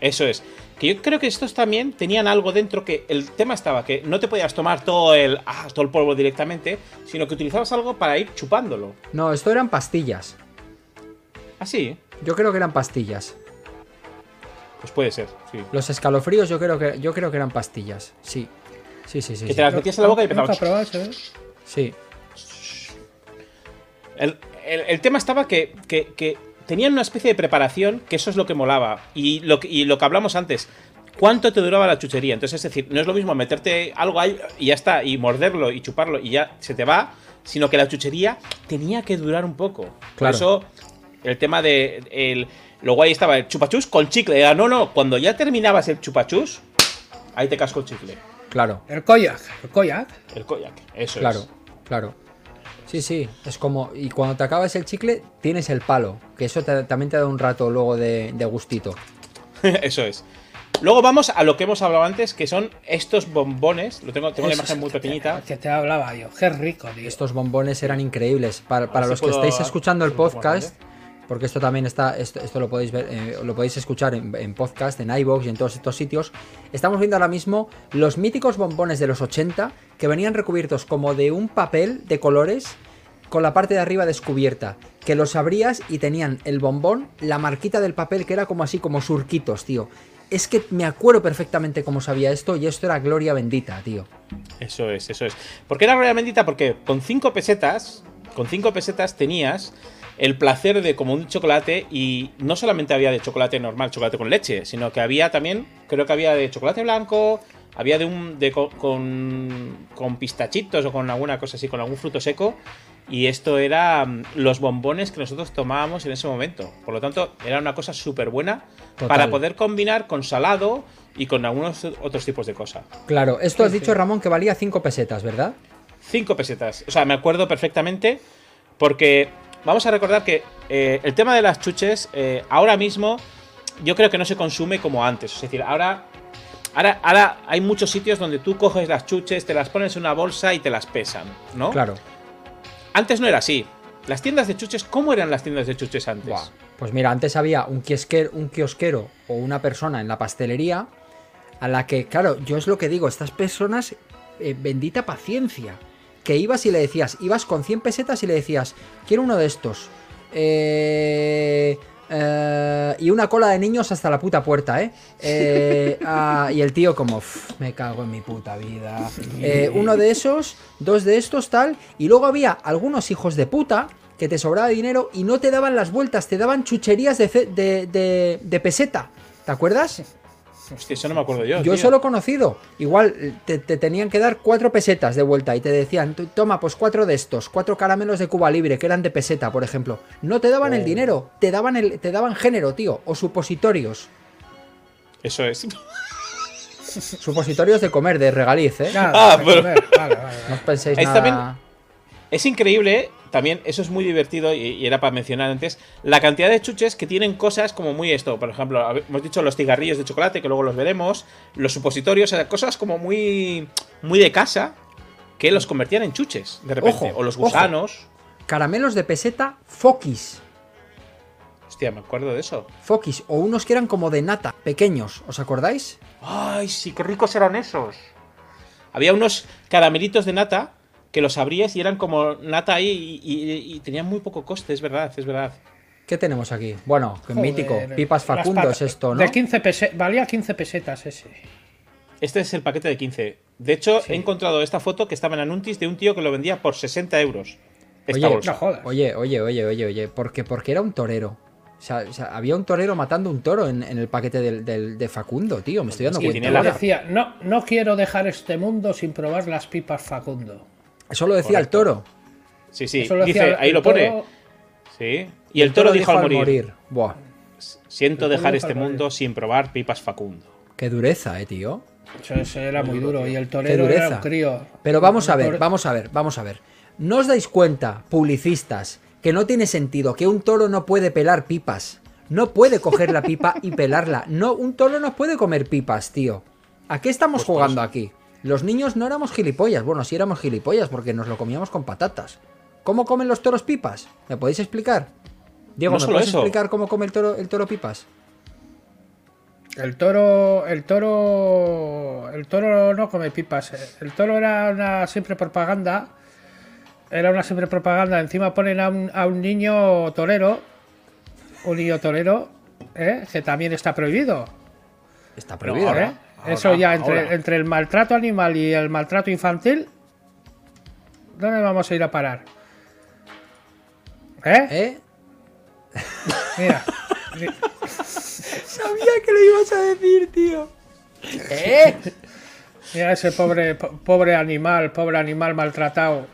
eso es. Que yo creo que estos también tenían algo dentro que el tema estaba que no te podías tomar todo el ah, todo el polvo directamente, sino que utilizabas algo para ir chupándolo. No, esto eran pastillas. Así, Yo creo que eran pastillas. pues puede ser, sí. Los escalofríos yo creo que, yo creo que eran pastillas. Sí. Sí, sí, sí. Que sí. te las metías en la boca y Nunca empezabas. ¿eh? Sí. El, el- el tema estaba que, que- que tenían una especie de preparación, que eso es lo que molaba. Y lo que, y lo que hablamos antes, ¿cuánto te duraba la chuchería? Entonces, es decir, no es lo mismo meterte algo ahí y ya está, y morderlo y chuparlo y ya se te va, sino que la chuchería tenía que durar un poco. Por Claro. eso, el tema de. El, lo guay estaba el chupachus con chicle. Era, no, no, cuando ya terminabas el chupachus, ahí te casco el chicle. Claro. El koyak. El koyak. El koyak, eso Claro, es. claro. Sí, sí, es como. Y cuando te acabas el chicle, tienes el palo. Que eso te- también te da un rato luego de, de gustito. Eso es. Luego vamos a lo que hemos hablado antes, que son estos bombones. Lo tengo, tengo la imagen muy pequeñita. Que te hablaba yo. Qué rico, tío. Estos bombones eran increíbles. Para, para los si que estáis escuchando el podcast, porque esto también está, esto, lo podéis ver, eh, lo podéis escuchar en, en podcast, en iVoox y en todos estos sitios. Estamos viendo ahora mismo los míticos bombones de los 80 que venían recubiertos como de un papel de colores con la parte de arriba descubierta. Que los abrías y tenían el bombón, la marquita del papel que era como así, como surquitos, tío. Es que me acuerdo perfectamente cómo sabía esto y esto era gloria bendita, tío. Eso es, eso es. Porque era realmente bendita porque con 5 pesetas, con 5 pesetas tenías el placer de como un chocolate y no solamente había de chocolate normal, chocolate con leche, sino que había también, creo que había de chocolate blanco, había de un de co- con, con pistachitos o con alguna cosa así, con algún fruto seco. Y esto era mm, los bombones que nosotros tomábamos en ese momento. Por lo tanto, era una cosa súper buena Total. para poder combinar con salado y con algunos otros tipos de cosas. Claro, esto has Sí, dicho. Ramón, que valía 5 pesetas, ¿verdad? 5 pesetas. O sea, me acuerdo perfectamente porque vamos a recordar que eh, el tema de las chuches eh, ahora mismo yo creo que no se consume como antes. Es decir, ahora, ahora, ahora hay muchos sitios donde tú coges las chuches, te las pones en una bolsa y te las pesan, ¿no? Claro. Antes no era así. Las tiendas de chuches, ¿cómo eran las tiendas de chuches antes? Buah. Pues mira, antes había un kiosquero, un kiosquero o una persona en la pastelería a la que, claro, yo es lo que digo, estas personas, eh, bendita paciencia, que ibas y le decías, ibas con 100 pesetas y le decías, quiero uno de estos. Eh, eh, y una cola de niños hasta la puta puerta, ¿eh? Eh, ah, y el tío como, "Uf, me cago en mi puta vida. Eh, uno de esos, dos de estos, tal. Y luego había algunos hijos de puta que te sobraba dinero y no te daban las vueltas, te daban chucherías de, de, de- de peseta. ¿Te acuerdas? Hostia, eso no me acuerdo yo. Yo tío. eso lo he conocido. Igual te, te tenían que dar cuatro pesetas de vuelta y te decían, "Tú- toma, pues cuatro de estos, cuatro caramelos de Cuba Libre, que eran de peseta, por ejemplo. No te daban el Oh. dinero, te daban, el, te daban género, tío, o supositorios. Eso es. Supositorios de comer, de regaliz, ¿eh? Nada, Ah, pero- comer. Vale, vale, No os penséis Ahí nada. también- Es increíble, también, eso es muy divertido y, y era para mencionar antes, la cantidad de chuches que tienen cosas como muy esto. Por ejemplo, hemos dicho los cigarrillos de chocolate, que luego los veremos, los supositorios, o sea, cosas como muy, muy de casa, que los convertían en chuches, de repente. Ojo, o los ojo. gusanos. Caramelos de peseta Fokis. Hostia, me acuerdo de eso. Fokis. O unos que eran como de nata, pequeños. ¿Os acordáis? Ay, sí, qué ricos eran esos. Había unos caramelitos de nata que los abrías y eran como nata ahí y, y- y tenían muy poco coste, es verdad, es verdad. ¿Qué tenemos aquí? Bueno, Joder, mítico. Pipas Facundo es esto, ¿no? De 15 pese- valía 15 pesetas ese. Este es el paquete de 15. De hecho, Sí. he encontrado esta foto que estaba en Anuntis de un tío que lo vendía por 60 euros. Esta Oye, bolsa. No jodas. Oye, oye, oye, oye, oye. Porque, porque era un torero. O sea, o sea, había un torero matando un toro en, en el paquete del, del- de Facundo, tío. Me estoy dando Es que cuenta. tiene la- ahora. Decía, no, no quiero dejar este mundo sin probar las pipas Facundo. Eso lo decía Correcto. el toro. Sí, sí, Eso lo dice, ahí lo pone. toro. Sí. Y el toro dijo al morir, Buah, siento dejar este morir. mundo sin probar pipas Facundo. qué dureza, eh, tío. Eso, eso era muy duro. Y el torero era un crío. Pero vamos a ver, vamos a ver, vamos a ver. ¿No os dais cuenta, publicistas, que no tiene sentido que un toro no puede pelar pipas? No puede coger la pipa y pelarla. No, un toro no puede comer pipas, tío. ¿A qué estamos Pues jugando aquí? Los niños no éramos gilipollas. Bueno, sí éramos gilipollas porque nos lo comíamos con patatas. ¿Cómo comen los toros pipas? ¿Me podéis explicar? Diego, No ¿me eso. explicar cómo come el toro, el toro pipas? El toro, el toro, el toro no come pipas. eh. El toro era una simple propaganda. Era una simple propaganda. Encima ponen a un, a un niño torero, un niño torero, ¿eh? que también está prohibido. Está prohibido. ahora- ¿eh? Eso ya entre, ahora. entre el maltrato animal y el maltrato infantil, ¿dónde vamos a ir a parar? ¿Eh? ¿Eh? Mira, Sabía que lo ibas a decir, tío. ¿Eh? mira ese pobre, po- pobre animal, pobre animal maltratado.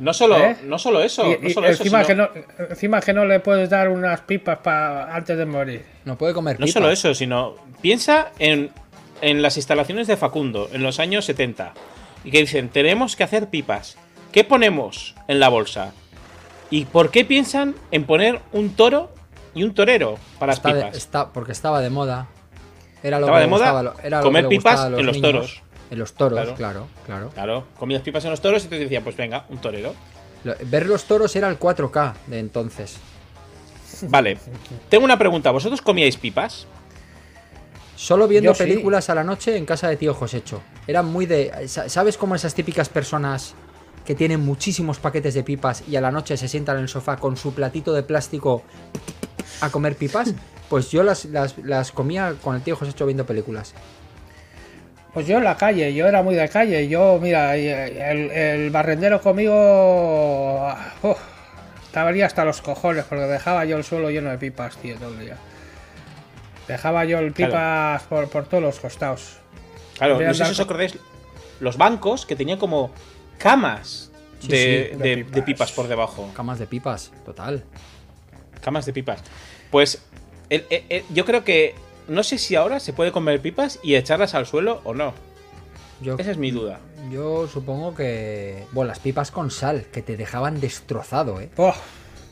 No solo, ¿Eh? no solo eso, Y- no y solo eso, encima, sino- que no, encima que no le puedes dar unas pipas pa- antes de morir. No puede comer No pipas. solo eso, sino piensa en, en las instalaciones de Facundo en los años 70 y que dicen, tenemos que hacer pipas. ¿Qué ponemos en la bolsa? ¿Y por qué piensan en poner un toro y un torero para las Está de- pipas? está- porque estaba de moda. Era lo Estaba que de moda gustaba, lo- era lo comer que le pipas gustaba a los en los niños. toros. En los toros, Claro. claro, claro. Claro, comías pipas en los toros y te decían, pues venga, un torero. Lo- Ver los toros era el 4K de entonces. Vale, tengo una pregunta, ¿vosotros comíais pipas? Solo viendo Yo sí. películas a la noche en casa de tío Josecho. Eran muy de. sa- ¿Sabes cómo esas típicas personas que tienen muchísimos paquetes de pipas y a la noche se sientan en el sofá con su platito de plástico a comer pipas? Pues yo las, las, las comía con el tío Josecho viendo películas. Pues yo en la calle, yo era muy de calle. Yo, mira, eh, el, el barrendero conmigo. uf, estaría hasta los cojones porque dejaba yo el suelo lleno de pipas, tío, todo el día. Dejaba yo el pipas por, por todos los costados. Claro, no sé si os acordáis, los bancos que tenían como camas Sí, de, sí, de de- pipas. de pipas por debajo. Camas de pipas, total. Camas de pipas. Pues el- el- el- yo creo que no sé si ahora se puede comer pipas y echarlas al suelo o no. Yo, Esa es mi duda. yo supongo que. Bueno, las pipas con sal, que te dejaban destrozado, ¿eh?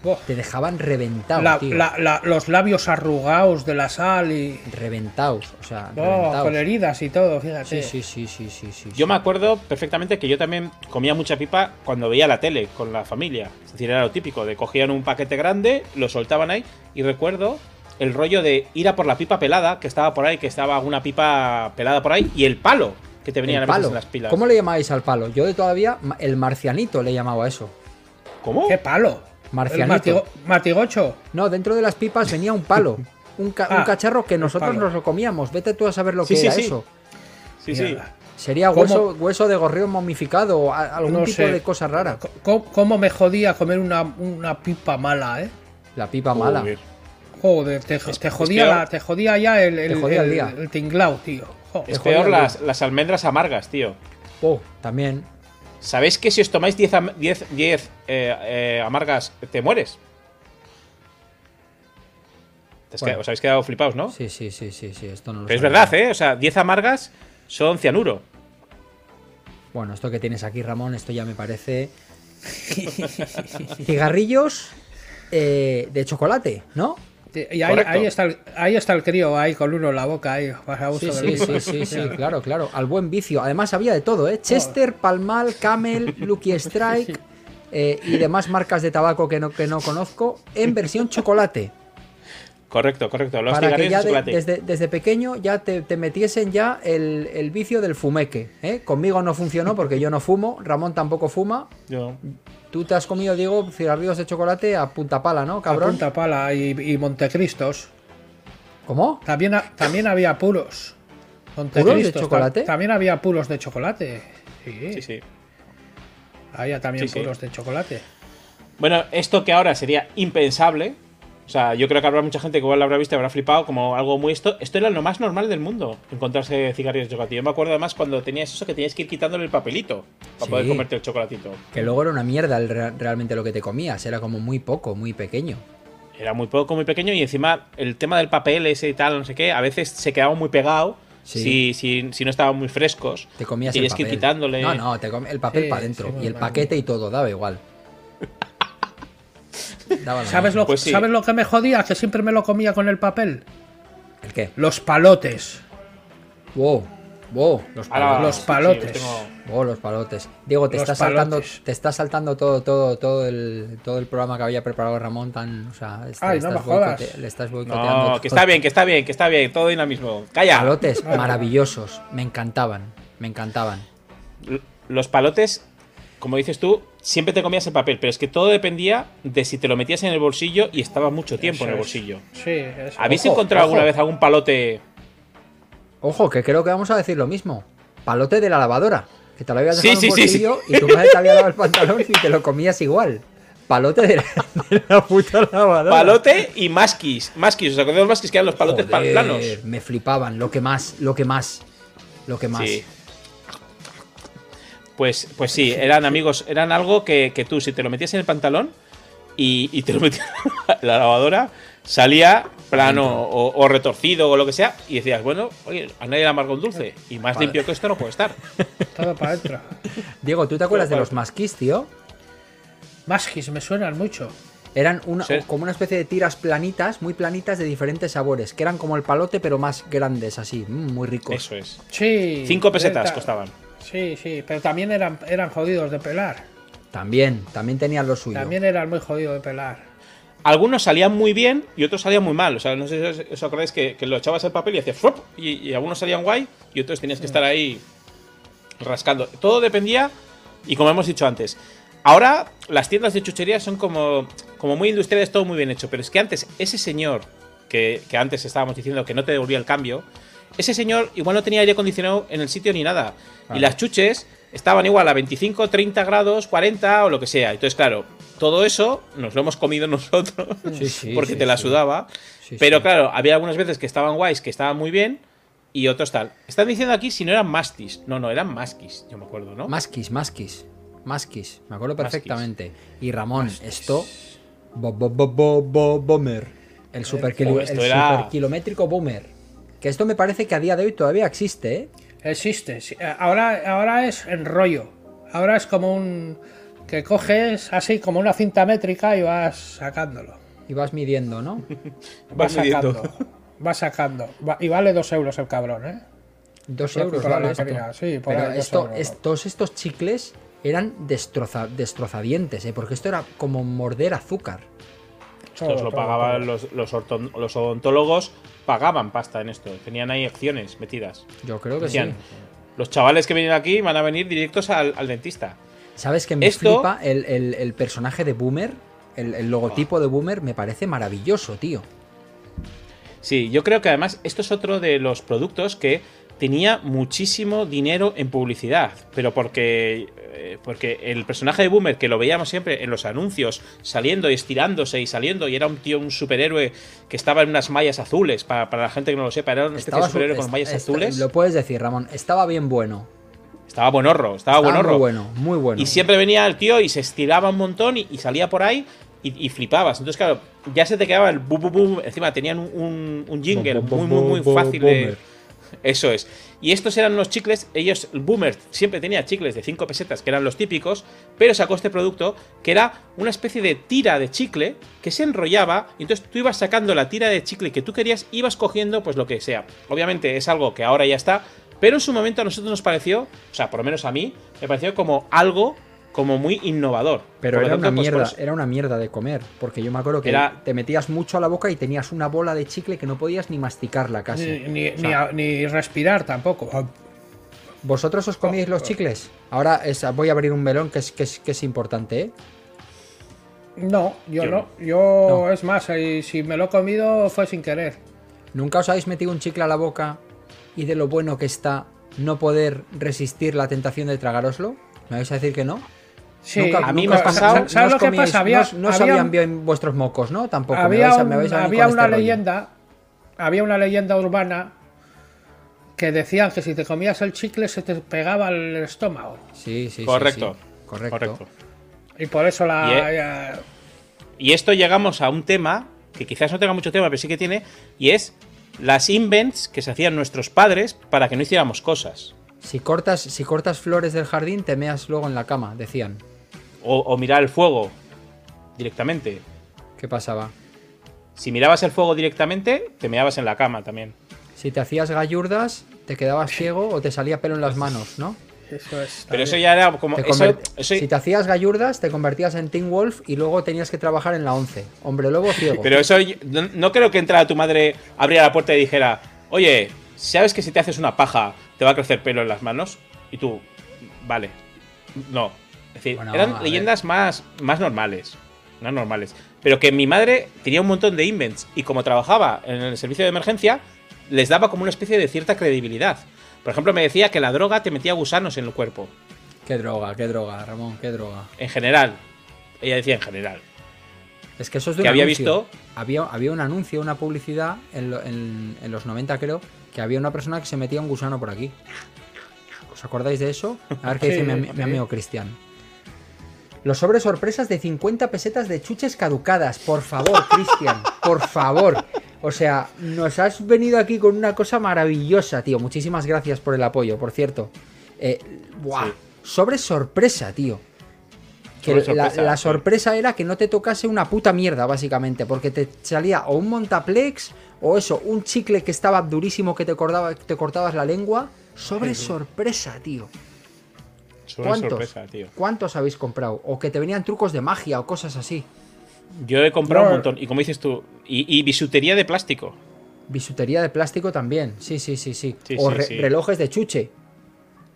Buah. Te dejaban reventado, La- tío. la- la- los labios arrugados de la sal y. Reventados, o sea, Oh, reventaos. con heridas y todo, fíjate. Sí, sí, sí, sí, sí, sí. Yo me acuerdo perfectamente que yo también comía mucha pipa cuando veía la tele con la familia. Es decir, era lo típico, de cogían un paquete grande, lo soltaban ahí y recuerdo el rollo de ir a por la pipa pelada que estaba por ahí, que estaba una pipa pelada por ahí y el palo que te venían El a veces palo. en las pilas. ¿Cómo le llamáis al palo? Yo de todavía el marcianito le llamaba a eso. ¿Cómo? ¡Qué palo! Marcianito. El matigocho. No, dentro de las pipas venía un palo. Un, ca- un Ah, cacharro que nosotros nos lo comíamos. Vete tú a saber lo Sí, que sí, era sí. eso. Sí, sí. Sería hueso, hueso de gorrión momificado o algún No tipo sé. de cosa rara. ¿Cómo, cómo me jodía comer una, una pipa mala, eh? La pipa mala. Joder. Te, te jodía, la- te jodía ya el, el, Te jodía el el- día. el tinglao, tío. Joder. Es peor las, las almendras amargas, tío. Oh, también. ¿Sabéis que si os tomáis 10 am- 10 10, eh, eh, amargas te mueres? Bueno. os habéis quedado flipados, ¿no? Sí, sí, sí, sí, sí. Esto no lo Pero es verdad, ¿eh? O sea, 10 amargas son cianuro. Bueno, esto que tienes aquí, Ramón, esto ya me parece Cigarrillos eh, de chocolate, ¿no? Y ahí, ahí está el, ahí está el crío, ahí con uno en la boca, ahí, gusto Sí, del sí, sí, sí, sí, claro, claro. Al buen vicio. Además había de todo, ¿eh? Chester, Palmal, Camel, Lucky Strike eh, y demás marcas de tabaco que no, que no conozco en versión chocolate. Correcto, correcto. Los para que cigarrillos ya de de- chocolate. desde, desde pequeño ya te, te metiesen ya el, el vicio del fumeque. ¿eh? Conmigo no funcionó porque yo no fumo, Ramón tampoco fuma. Yo- Tú te has comido, Diego, cigarrillos de chocolate a punta pala, ¿no, A cabrón? punta pala y, y Montecristos. ¿Cómo? También, ha- también había puros. ¿Puros de Montecristos, chocolate? ta- También había puros de chocolate. Sí, Sí, sí. había también Sí, sí. puros de chocolate. Bueno, esto que ahora sería impensable. O sea, yo creo que habrá mucha gente que igual lo habrá visto y habrá flipado como algo muy esto. Esto era lo más normal del mundo, encontrarse cigarrillos de chocolate. Yo me acuerdo además cuando tenías eso que tenías que ir quitándole el papelito para Sí. poder comerte el chocolatito. Que luego era una mierda realmente lo que te comías. Era como muy poco, muy pequeño. Era muy poco, muy pequeño y encima el tema del papel ese y tal, no sé qué, a veces se quedaba muy pegado Sí. si, si, si no estaban muy frescos. Te comías Tienes el que papel. ir quitándole. No, no, te el papel Sí, para adentro. y el paquete y todo, daba igual. ¿Sabes lo, Pues sí. ¿Sabes lo que me jodía? Que siempre me lo comía con el papel. ¿El qué? Los palotes. Wow, wow, los palotes. Los sí, palotes. tengo- Oh, los palotes. Diego, te Los está saltando, te está saltando todo, todo, todo el, todo el programa que había preparado Ramón tan, o sea, este- Ay, le, no estás me jodas. boicote- le estás boicoteando. No, que está bien, que está bien, que está bien, todo dinamismo. Calla. Palotes maravillosos, me encantaban, me encantaban. Los palotes, como dices tú, siempre te comías el papel, pero es que todo dependía de si te lo metías en el bolsillo y estaba mucho tiempo en el Eso es. bolsillo. Sí, eso. ¿Habéis Ojo, encontrado ojo. alguna vez algún palote? Ojo, que creo que vamos a decir lo mismo. Palote de la lavadora, que te lo habías Sí, dejado en un sí, sí, sí. bolsillo y tu madre te había lavado el pantalón y te lo comías igual. Palote de la, de la puta lavadora. Palote y masquis. Masquis, ¿os acordáis de los masquis que eran los palotes pa- Joder, planos? Me flipaban, lo que más, lo que más, lo que más. Pues, pues sí, eran amigos, eran algo que, que tú, si te lo metías en el pantalón y, y te lo metías en la lavadora, salía plano o, o retorcido o lo que sea, y decías, bueno, oye, a nadie le amarga un dulce, y más Vale. limpio que esto no puede estar. Todo para adentro. Diego, ¿tú te acuerdas de los masquis, tío? Masquis me suenan mucho. Eran una, Sí. como una especie de tiras planitas, muy planitas de diferentes sabores, que eran como el palote pero más grandes, así, mm, muy ricos. Eso es. Sí. Cinco pesetas costaban. Sí, sí, pero también eran, eran jodidos de pelar. También, también tenían lo suyo. También eran muy jodidos de pelar. Algunos salían muy bien y otros salían muy mal. O sea, no sé si os, os acordáis que, que lo echabas el papel y hacías ¡fuop! y, y algunos salían guay y otros tenías que estar ahí rascando. Todo dependía, y como hemos dicho antes, ahora las tiendas de chuchería son como, como muy industriales, todo muy bien hecho. Pero es que antes, ese señor que, que antes estábamos diciendo que no te devolvía el cambio, ese señor igual no tenía aire acondicionado en el sitio ni nada. Y las chuches estaban igual a 25, 30 grados, 40 o lo que sea. Entonces, claro, todo eso nos lo hemos comido nosotros Sí, sí, porque sí, te la sudaba. Sí, Pero sí. claro, había algunas veces que estaban guays, que estaban muy bien y otros tal. Están diciendo aquí si no eran mastis. No, no, eran maskis, yo me acuerdo, ¿no? Masquis, masquis, masquis, me acuerdo Masquis. perfectamente. Y Ramón, esto, bo, bo, bo, bo, bo- bomber, el super, Oh, esto era- superkilométrico bomber. Que esto me parece que a día de hoy todavía existe, ¿eh? Existe. sí. Eh, Ahora, ahora es en rollo. Ahora es como un. que coges así como una cinta métrica y vas sacándolo. Y vas midiendo, ¿no? Vas Vas midiendo. sacando. Vas sacando. Va- y vale dos euros el cabrón, ¿eh? Dos euros vale esto. sí, por Pero esto, euros, es- todos estos chicles eran destroza, destrozadientes, ¿eh? Porque esto era como morder azúcar. Todo, lo pagaban todo. los, los, los odontólogos, pagaban pasta en esto. Tenían ahí acciones metidas. Yo creo que Decían, sí. los chavales que vienen aquí van a venir directos al, al dentista. ¿Sabes que me Esto- flipa el, el- el personaje de Boomer? El, el logotipo de Boomer me parece maravilloso, tío. Sí, yo creo que además esto es otro de los productos que tenía muchísimo dinero en publicidad, pero porque, eh, porque el personaje de Boomer, que lo veíamos siempre en los anuncios, saliendo y estirándose y saliendo, y era un tío, un superhéroe que estaba en unas mallas azules, para, para la gente que no lo sepa, era su- superhéroe con mallas azules. Lo puedes decir, Ramón. Estaba bien bueno. Estaba buenorro, estaba, Estaba buenorro. muy bueno, muy bueno. Y siempre venía el tío y se estiraba un montón y, y salía por ahí y, y flipabas. Entonces, claro, ya se te quedaba el bu bu bu. Encima tenían un, un, un jingle muy, muy, muy fácil de. Eso es. Y estos eran los chicles, ellos, el Boomer siempre tenía chicles de 5 pesetas, que eran los típicos, pero sacó este producto que era una especie de tira de chicle que se enrollaba, y entonces tú ibas sacando la tira de chicle que tú querías, ibas cogiendo pues lo que sea. Obviamente es algo que ahora ya está, pero en su momento a nosotros nos pareció, o sea, por lo menos a mí, me pareció como algo como muy innovador. Pero era tanto, una pues, mierda, eso- era una mierda de comer, porque yo me acuerdo que Era- te metías mucho a la boca y tenías una bola de chicle que no podías ni masticarla casi. Ni, ni- O sea, ni a- ni respirar tampoco. ¿Vosotros os comíais los chicles? Ahora es- voy a abrir un melón que es, que es, que es importante, ¿eh? No, yo Yo no. Yo, No. es más, y si me lo he comido fue sin querer. ¿Nunca os habéis metido un chicle a la boca y de lo bueno que está no poder resistir la tentación de tragároslo? ¿Me vais a decir que no? Sí, Nunca- a mí nunca me ha pasado- no- ¿Sabes no lo que pasa? Había- no os- no había sabían bien vuestros mocos, ¿no? Tampoco. me había vais a- un- me vais a venir había una este rollo. leyenda, había una leyenda urbana que decían que si te comías el chicle se te pegaba el estómago. Sí, sí, sí, Correcto. sí. Correcto. Correcto. Y por eso la... Y, eh, ya- Y esto llegamos a un tema que quizás no tenga mucho tema, pero sí que tiene, y es las invents que se hacían nuestros padres para que no hiciéramos cosas. Si cortas, si cortas flores del jardín, te meas luego en la cama, decían. O, o mirar el fuego directamente. ¿Qué pasaba? Si mirabas el fuego directamente, te meabas en la cama también. Si te hacías gallurdas, te quedabas ciego o te salía pelo en las manos, ¿no? eso es. Pero eso ya era como. Te eso- conver- eso- Si te hacías gallurdas, te convertías en Teen Wolf y luego tenías que trabajar en la 11. Hombre lobo ciego. pero eso no, no creo que entrara tu madre, abriera la puerta y dijera: Oye, ¿sabes que si te haces una paja te va a crecer pelo en las manos? Y tú, vale. No. Es decir, Bueno, a eran ver. leyendas más, más normales. Más normales. Pero que mi madre tenía un montón de invents y como trabajaba en el servicio de emergencia, les daba como una especie de cierta credibilidad. Por ejemplo, me decía que la droga te metía gusanos en el cuerpo. Qué droga, qué droga, Ramón, qué droga. En general. Ella decía en general. Es que eso es de un Que había anuncio. visto- Había, había un anuncio, una publicidad en, lo- en- en los 90 creo, que había una persona que se metía un gusano por aquí. ¿Os acordáis de eso? A ver qué Sí, dice mi amigo Cristian. Los sobres sorpresas de 50 pesetas de chuches caducadas. Por favor, Cristian, por favor. O sea, nos has venido aquí con una cosa maravillosa, tío. Muchísimas gracias por el apoyo, por cierto. Eh, buah, Sí. Sobre sorpresa, tío. Que Sobre la, sorpresa, la sí. sorpresa era que no te tocase una puta mierda, básicamente. Porque te salía o un montaplex o eso, un chicle que estaba durísimo que te, cortaba, te cortabas la lengua. Sobre sorpresa, tío. ¿Cuántos? sorpresa, tío. ¿Cuántos habéis comprado? O que te venían trucos de magia o cosas así. Yo he comprado No. un montón. Y como dices tú, y, y bisutería de plástico. Bisutería de plástico también. Sí, sí, sí, sí. Sí, o sí, re- sí. relojes de chuche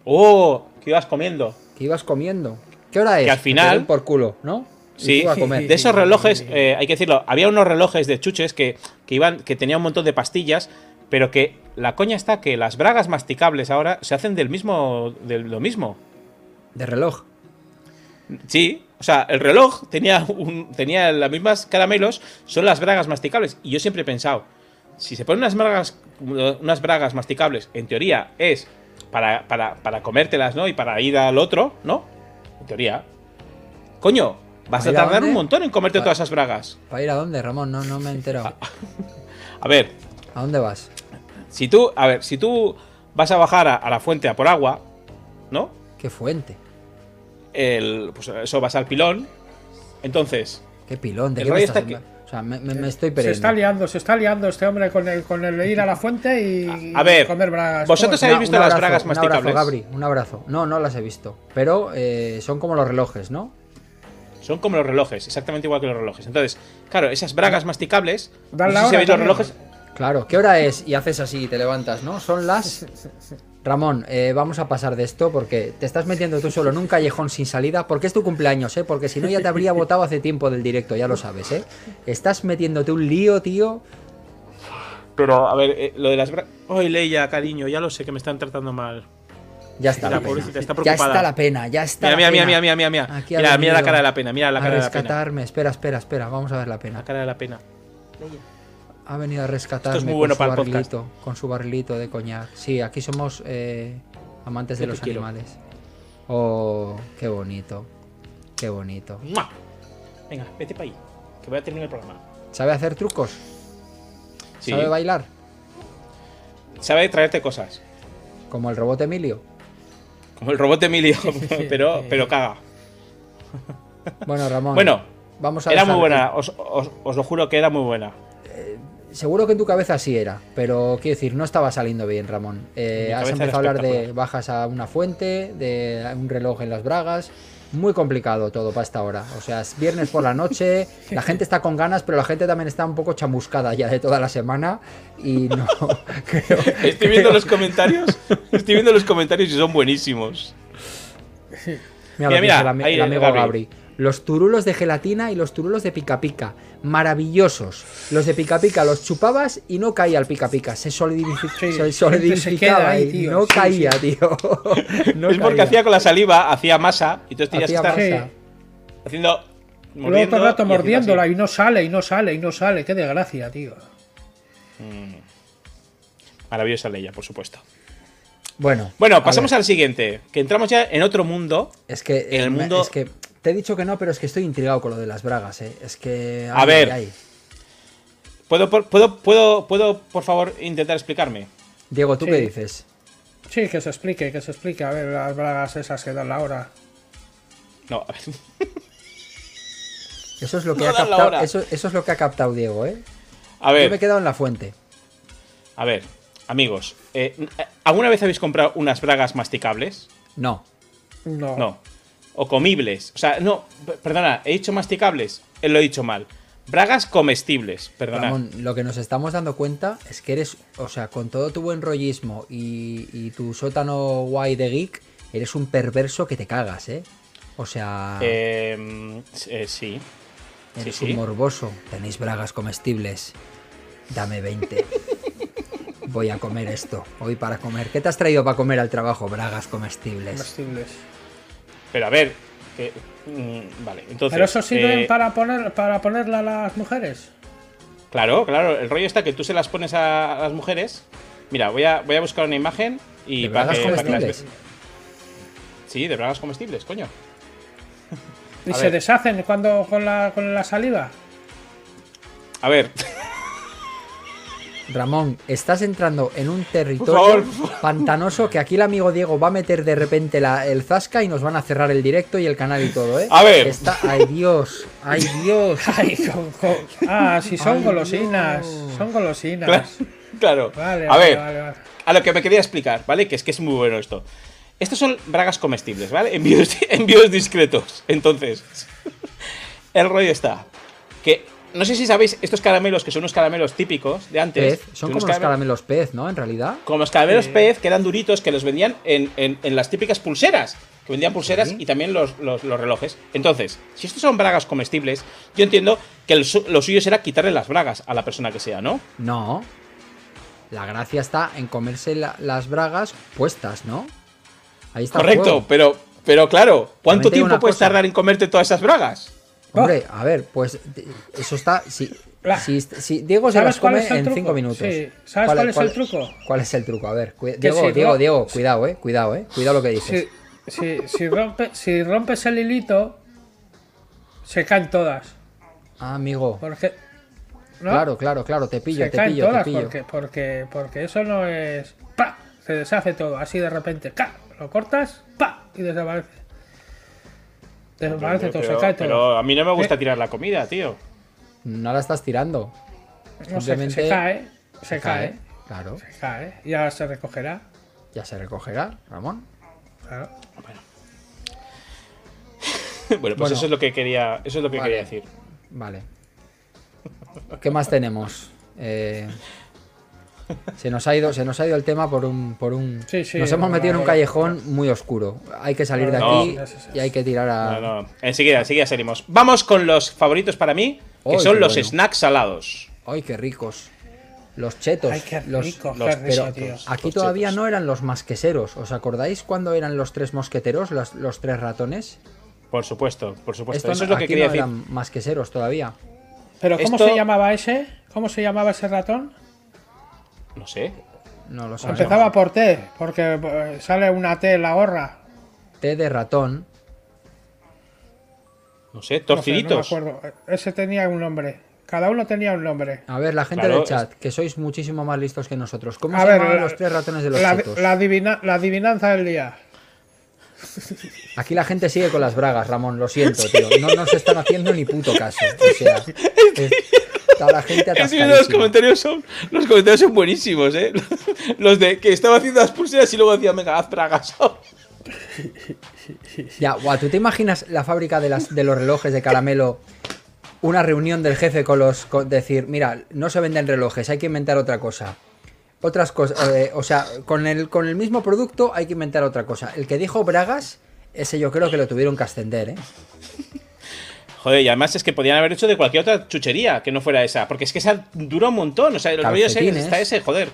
¡Oh! ¿Qué ibas comiendo? que ibas comiendo. ¿Qué hora es? Que al final- por culo, ¿no? Sí, tú a comer. de esos relojes, eh, hay que decirlo, había unos relojes de chuches que, que iban, que tenían un montón de pastillas, pero que la coña está que las bragas masticables ahora se hacen del mismo, de lo mismo. De reloj. Sí, o sea, el reloj tenía, un, tenía las mismas caramelos, son las bragas masticables. Y yo siempre he pensado, si se ponen unas bragas, unas bragas masticables, en teoría es para, para, para comértelas, ¿no? Y para ir al otro, ¿no? En teoría. Coño, vas ¿Para a tardar un montón en comerte todas esas bragas. ¿Para ir a dónde, Ramón? No, no me he enterado. A ver, ¿A dónde vas? si tú, a ver, si tú vas a bajar a, a la fuente a por agua, ¿no? ¿Qué fuente? El, pues eso vas al pilón. Entonces, ¿Qué pilón? ¿De El qué está? O sea, me, me- me estoy Se perdiendo. está liando, se está liando este hombre con el, con el ir a la fuente y A- a ver, comer bragas. vosotros habéis visto las bragas un abrazo, masticables? Gabri, un abrazo. No, no las he visto. Pero eh, son como los relojes, ¿no? son como los relojes, exactamente igual que los relojes. Entonces, claro, esas bragas masticables, Dan no la sé si hora los relojes, Claro, ¿qué hora es? Y haces así y te levantas, ¿no? Son las... Ramón, eh, vamos a pasar de esto porque te estás metiendo tú solo en un callejón sin salida porque es tu cumpleaños, ¿eh? Porque si no ya te habría votado hace tiempo del directo, ya lo sabes, ¿eh? Estás metiéndote un lío, tío. Pero, a ver, eh, lo de las. Ay, Leia, cariño, ya lo sé que me están tratando mal. Ya está Mira, la pena. pobrecita, está ya está la pena, ya está Mira, la mira, mira, pena. mira, mira, mira. Mira, mira la cara de la pena, mira la cara de la pena. rescatarme. Espera, espera, espera. Vamos a ver la pena. La cara de la pena. Ha venido a rescatarme Esto es muy bueno con, para su el podcast. barrilito, con su barrilito de coñac. Sí, aquí somos eh, amantes de los quiero. animales. Oh, qué bonito. Qué bonito. ¡Mua! Venga, vete para ahí, que voy a terminar el programa. ¿Sabe hacer trucos? Sí. ¿Sabe bailar? sabe traerte cosas. Como el robot Emilio. Como el robot Emilio, pero, pero caga. Bueno, Ramón. Bueno, vamos a era muy buena, os, os- os lo juro que era muy buena. Seguro que en tu cabeza sí era, pero quiero decir, no estaba saliendo bien, Ramón. Eh, has empezado a hablar de bajas a una fuente, de un reloj en las bragas. Muy complicado todo para esta hora. O sea, es viernes por la noche, la gente está con ganas, pero la gente también está un poco chamuscada ya de toda la semana. Y no creo. Estoy viendo los comentarios, estoy viendo los comentarios y son buenísimos. Mira, Mira, mira, el, amigo Gabri. Gabri. Los turulos de gelatina y los turulos de pica pica. Maravillosos. Los de pica pica los chupabas y no caía el pica pica. Se, solidific- Sí, se se solidificaba queda ahí, y tío. no Sí, caía, tío. No es porque hacía con la saliva, hacía masa, y entonces tenías Hacía que estar masa. haciendo. Luego todo el rato mordiéndola y no sale, y no sale, y no sale. Qué desgracia, tío. Maravillosa Leia, por supuesto. Bueno, Bueno, pasamos al siguiente, que entramos ya en otro mundo. Es que en el mundo- Es que te he dicho que no, pero es que estoy intrigado con lo de las bragas, eh. Es que. A ver. ay, ay. ¿Puedo, por- puedo, puedo, puedo, por favor, intentar explicarme? Diego, ¿tú Sí. qué dices? Sí, que se explique, que se explique. A ver, las bragas esas que dan la hora. No, a ver. Eso es lo que No ha captado. Eso, eso es lo que ha captado Diego, eh. A Yo me he quedado en la fuente. a ver, amigos. eh, ¿Alguna vez habéis comprado unas bragas masticables? No. No. No. O comibles. O sea, no, perdona, he dicho masticables. Eh, Lo he dicho mal. Bragas comestibles, perdona. Ramón, lo que nos estamos dando cuenta es que eres, o sea, con todo tu buen rollismo y, y tu sótano guay de geek, eres un perverso que te cagas, ¿eh? O sea, Eh, eh, sí. eres sí, un sí. morboso. Tenéis bragas comestibles. Dame 20. Voy a comer esto. Hoy para comer. ¿Qué te has traído para comer al trabajo? Bragas comestibles. Comestibles. Pero a ver. que- mm, vale, entonces. Pero eso sirven eh, para poner para ponerla a las mujeres. Claro, claro. El rollo está que tú se las pones a, a las mujeres. Mira, voy a, voy a buscar una imagen y ¿De para bragas que, para que las Sí, de bragas comestibles, coño. Y A se ver. deshacen cuando con la, con la saliva. A ver, Ramón, estás entrando en un territorio pantanoso que aquí el amigo Diego va a meter de repente la- el zasca y nos van a cerrar el directo y el canal y todo, ¿eh? A ver. Está... ¡Ay, Dios! ¡Ay, Dios! Ay, con- con- Ah, sí, son Ay, golosinas. Dios. Son golosinas. claro. claro. Vale, a vale, ver, vale, vale. a lo que me quería explicar, ¿vale? Que es que es muy bueno esto. Estos son bragas comestibles, ¿vale? Envíos, envíos discretos. Entonces, el rollo está que no sé si sabéis estos caramelos que son unos caramelos típicos de antes. Pez. Son unos como los caramel- caramelos pez, ¿no? En realidad. Como los caramelos pez que eran duritos, que los vendían en, en- en las típicas pulseras. Que vendían pulseras Sí. y también los, los- los relojes. Entonces, si estos son bragas comestibles, yo entiendo que el lo suyo será quitarle las bragas a la persona que sea, ¿no? No. La gracia está en comerse la- las bragas puestas, ¿no? Ahí está. el Correcto, juego. pero, pero claro, ¿cuánto tiempo puedes cosa. tardar en comerte todas esas bragas? Hombre, a ver, pues eso está. Si, La- si, si Diego se ¿Sabes las come en truco? 5 minutos. Sí. ¿Sabes cuál es el truco? ¿Cuál es el truco? A ver, Diego, si Diego, Diego, cuidado, eh. Cuidado, eh. Cuidado lo que dices. Si, rompe, si rompes el hilito, se caen todas. Ah, amigo. Porque. ¿no? Claro, claro, claro. Te pillo, se te caen pillo, te pillo. porque, porque, porque eso no es. ¡Pa! Se deshace todo, así de repente. ¡ca! Lo cortas, ¡pa! Y desaparece. Todo, se pero, cae todo. pero a mí no me gusta Eh, tirar la comida, tío. No la estás tirando. no simplemente se cae, se cae, Claro. se cae. Y ahora se recogerá. Ya se recogerá, Ramón. Claro. bueno, pues Bueno. eso es lo que quería, eso es lo que Vale. quería decir. Vale. ¿Qué más tenemos? Eh, se nos ha ido, se nos ha ido el tema por un, por un. Sí, sí, nos hemos metido en un callejón muy oscuro. Hay que salir de No. aquí y hay que tirar a. No, no, enseguida, enseguida salimos. Vamos con los favoritos para mí, que son los bueno. snacks salados. ¡Ay, qué ricos! Los chetos. Ay, qué los, rico, los qué rico, pero tío. aquí Los todavía chetos. no eran los masqueseros. ¿Os acordáis cuando eran los tres mosqueteros, los, los tres ratones? Por supuesto, por supuesto. Esto Eso es lo que aquí quería no decir. eran masqueseros todavía. Pero ¿cómo Esto- se llamaba ese? ¿Cómo se llamaba ese ratón? No sé. No lo sé. Empezaba por T, porque eh, sale una T en la gorra. Té de ratón. No sé, No sé, torciditos. No me acuerdo. Ese tenía un nombre. Cada uno tenía un nombre. A ver, la gente Claro, del chat, que sois muchísimo más listos que nosotros. ¿Cómo A se ver, llamaban la- los tres ratones de los la, chetos? la adivina- la adivinanza del día. Aquí la gente sigue con las bragas, Ramón, lo siento, tío. No nos están haciendo ni puto caso. O sea, es- está la gente los comentarios son los comentarios son buenísimos, ¿eh? Los de que estaba haciendo las pulseras y luego decía, venga, haz bragas. Ya, guau, ¿tú te imaginas la fábrica de, las, de los relojes de caramelo? Una reunión del jefe con los. con decir, mira, no se venden relojes, hay que inventar otra cosa. Otras cosas. eh, o sea, con el, con el mismo producto hay que inventar otra cosa. El que dijo Bragas, ese yo creo que lo tuvieron que ascender, ¿eh? Joder, y además es que podían haber hecho de cualquier otra chuchería que no fuera esa. Porque es que esa dura un montón. O sea, el rollo ese está ese, joder.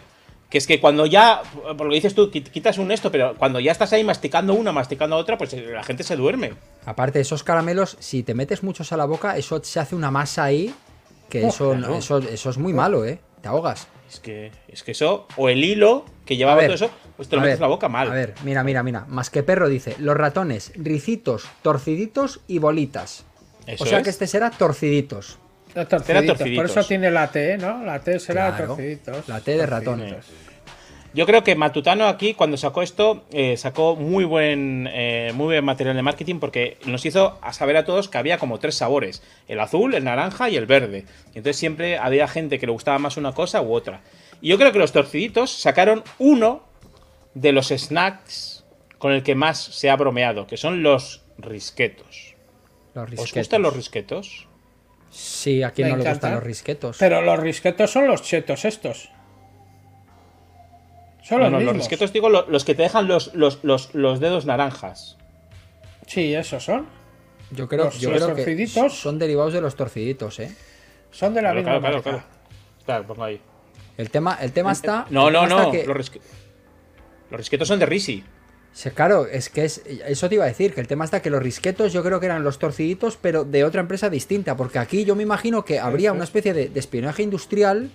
Que es que cuando ya, por lo que dices tú, quit- quitas un esto, pero cuando ya estás ahí masticando una, masticando otra, pues eh, la gente se duerme. Aparte, esos caramelos, si te metes muchos a la boca, eso se hace una masa ahí. Que Oh, eso, claro. eso, eso es muy malo, ¿eh? Te ahogas. Es que, es que eso, o el hilo que llevaba ver, todo eso, pues te lo metes ver, la boca mal. A ver, mira, mira, mira. Más que perro dice: los ratones, ricitos, torciditos y bolitas. Eso o sea es. que este será torciditos. Por torciditos. eso tiene la T, ¿no? La T será Claro, torciditos. la T de. Torciditos. Yo creo que Matutano aquí, cuando sacó esto, eh, sacó muy buen, eh, muy buen material de marketing porque nos hizo a saber a todos que había como tres sabores: el azul, el naranja y el verde. Y entonces siempre había gente que le gustaba más una cosa u otra. Y yo creo que los torciditos sacaron uno de los snacks con el que más se ha bromeado, que son los risquetos. Los ¿Os gustan los risquetos? Sí, a quien Me no le encanta. gustan los risquetos. Pero los risquetos son los chetos estos. Son No, los no, los mismos. risquetos digo lo- los que te dejan los, los, los, los dedos naranjas. Sí, esos son. Yo creo, los- yo los creo que torciditos. son derivados de los torciditos, ¿eh? Son de la Claro, misma claro, claro, marca. claro. Está, pongo ahí. El tema, el tema está. No, el no, tema está no. que- Los, risque- los risquetos son de Risi. Sí, claro, es que es, eso te iba a decir, que el tema está que los risquetos yo creo que eran los torciditos, pero de otra empresa distinta, porque aquí yo me imagino que habría una especie de, de espionaje industrial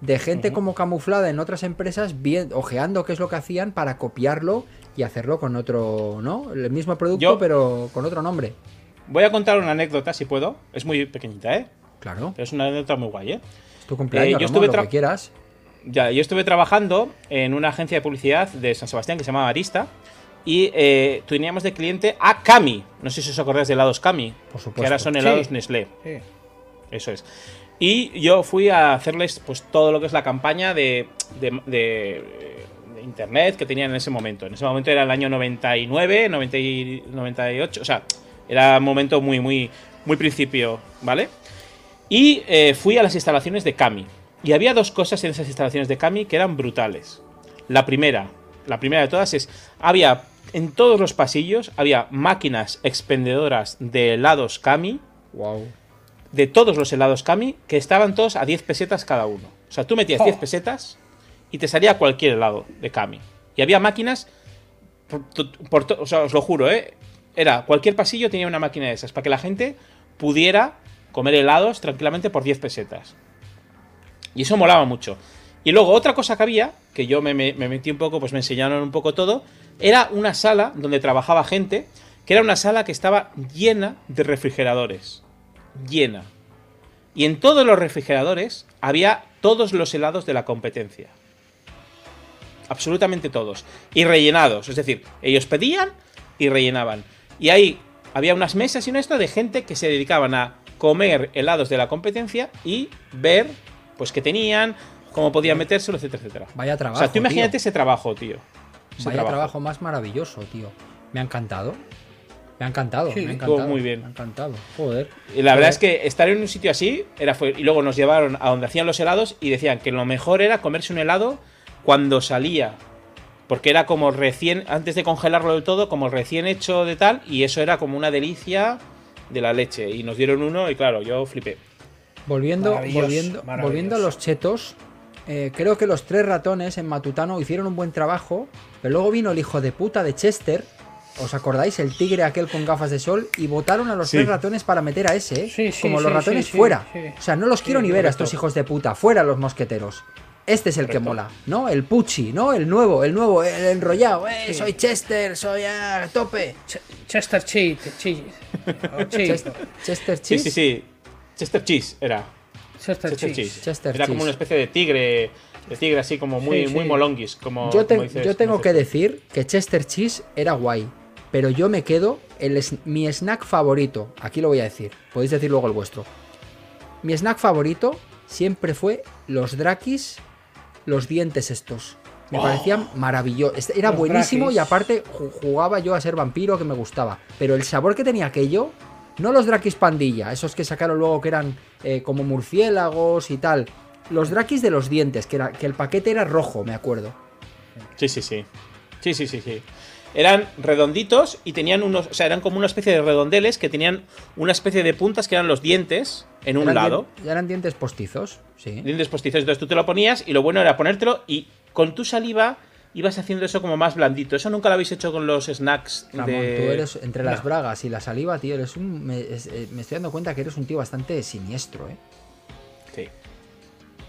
de gente como camuflada en otras empresas, bien, ojeando qué es lo que hacían para copiarlo y hacerlo con otro, ¿no? El mismo producto, Yo- pero con otro nombre. Voy a contar una anécdota, si puedo. Es muy pequeñita, ¿eh? Claro, Pero es una anécdota muy guay, ¿eh? es tu cumpleaños, yo Ramón, estuve lo que quieras. Ya, yo estuve trabajando en una agencia de publicidad de San Sebastián que se llamaba Arista. Y eh, teníamos de cliente a Cami. No sé si os acordáis de helados Cami. Por supuesto. Que ahora son helados Sí. Nestlé. Sí. Eso es. Y yo fui a hacerles pues todo lo que es la campaña de, de- de- de internet que tenían en ese momento. En ese momento era el año 99, 90 y 98. O sea, era un momento muy, muy, muy principio, ¿vale? Y eh, fui a las instalaciones de Cami. Y había dos cosas en esas instalaciones de Cami que eran brutales. La primera, la primera de todas es, había en todos los pasillos, había máquinas expendedoras de helados Cami Wow. de todos los helados Kami que estaban todos a 10 pesetas cada uno. O sea, tú metías Oh. 10 pesetas y te salía cualquier helado de Kami. Y había máquinas, por, por o sea, os lo juro, ¿eh? Era, cualquier pasillo tenía una máquina de esas para que la gente pudiera comer helados tranquilamente por 10 pesetas. Y eso molaba mucho. Y luego otra cosa que había, que yo me, me- me metí un poco, pues me enseñaron un poco todo, era una sala donde trabajaba gente, que era una sala que estaba llena de refrigeradores. Llena. Y en todos los refrigeradores había todos los helados de la competencia. Absolutamente todos. Y rellenados. Es decir, ellos pedían y rellenaban. Y ahí había unas mesas y un esto de gente que se dedicaban a comer helados de la competencia y ver pues qué tenían, cómo podían metérselo, etcétera, etcétera. Vaya O trabajo. sea, tú imagínate tío. ese trabajo, tío. Ese Vaya trabajo. más maravilloso, tío. Me ha encantado. Me ha encantado. Sí, me ha estuvo encantado. muy bien. Me ha encantado. Joder. Y la verdad es que estar en un sitio así era fue, y luego nos llevaron a donde hacían los helados y decían que lo mejor era comerse un helado cuando salía. Porque era como recién, antes de congelarlo del todo, como recién hecho de tal, y eso era como una delicia de la leche. Y nos dieron uno y claro, yo flipé. Volviendo, Maravilloso, volviendo, maravilloso. volviendo a los chetos, eh, creo que los tres ratones en Matutano hicieron un buen trabajo, pero luego vino el hijo de puta de Chester, ¿os acordáis? El tigre aquel con gafas de sol, y votaron a los Sí. tres ratones para meter a ese, ¿eh? Sí, sí, como los ratones fuera. sí. O sea, no los quiero Sí, ni ver a estos hijos de puta, fuera los mosqueteros. Este es el que mola, ¿no? El Pucci, ¿no? El nuevo, el nuevo, el enrollado. ¡Eh, Sí. soy Chester, soy a tope! Ch- Chester Cheat. Cheat. Chester, Chester Sí, Cheese. sí, sí. Chester Cheese era. Chester Chester Cheese. cheese. Chester Era como una especie de tigre, de tigre así como muy, Sí, muy molonguis. Como, Yo, te- como dices- yo tengo que decir que Chester Cheese era guay, pero yo me quedo el es- mi snack favorito. Aquí lo voy a decir, podéis decir luego el vuestro. Mi snack favorito siempre fue los Drakis, los dientes estos. Me parecían maravillosos. Era Los buenísimo Drakis. y aparte ju- jugaba yo a ser vampiro que me gustaba. Pero el sabor que tenía aquello, no los Drakis pandilla, esos que sacaron luego que eran eh, como murciélagos y tal. Los Drakis de los dientes, que, era, que el paquete era rojo, me acuerdo. Sí, sí, sí. Sí, sí, sí, sí. Eran redonditos y tenían unos. O sea, eran como una especie de redondeles que tenían una especie de puntas que eran los dientes en un Eran lado. Ya eran dientes postizos, sí. Dientes postizos. Entonces tú te lo ponías y lo bueno era ponértelo y con tu saliva ibas haciendo eso como más blandito. Eso nunca lo habéis hecho con los snacks Ramón, de. tú eres entre las No. bragas y la saliva, tío, eres un. Me, es- eh, me estoy dando cuenta que eres un tío bastante siniestro, ¿eh? Sí.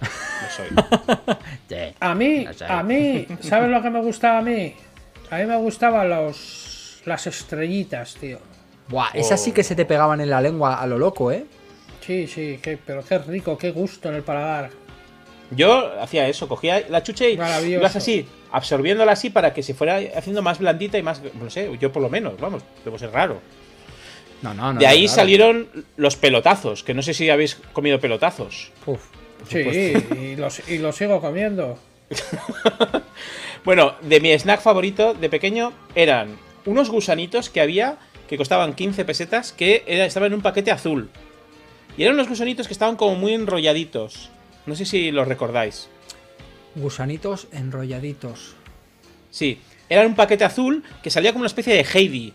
Lo soy. A mí, No a mí, ¿sabes lo que me gustaba a mí? A mí me gustaban los las estrellitas, tío. Buah, esas sí que se te pegaban en la lengua a lo loco, ¿eh? Sí, sí, qué, pero qué rico, qué gusto en el paladar. Yo hacía eso, cogía la chuche y ibas así, absorbiéndola así para que se fuera haciendo más blandita y más. No sé, yo por lo menos, vamos, debo ser raro. No, no, no. de ahí salieron los pelotazos, que no sé si habéis comido pelotazos. Uf, Sí, y los, y los sigo comiendo. Bueno, de mi snack favorito de pequeño eran unos gusanitos que había que costaban 15 pesetas que era, estaban en un paquete azul. Y eran unos gusanitos que estaban como muy enrolladitos. No sé si los recordáis. Gusanitos enrolladitos. Sí, era un paquete azul que salía como una especie de Heidi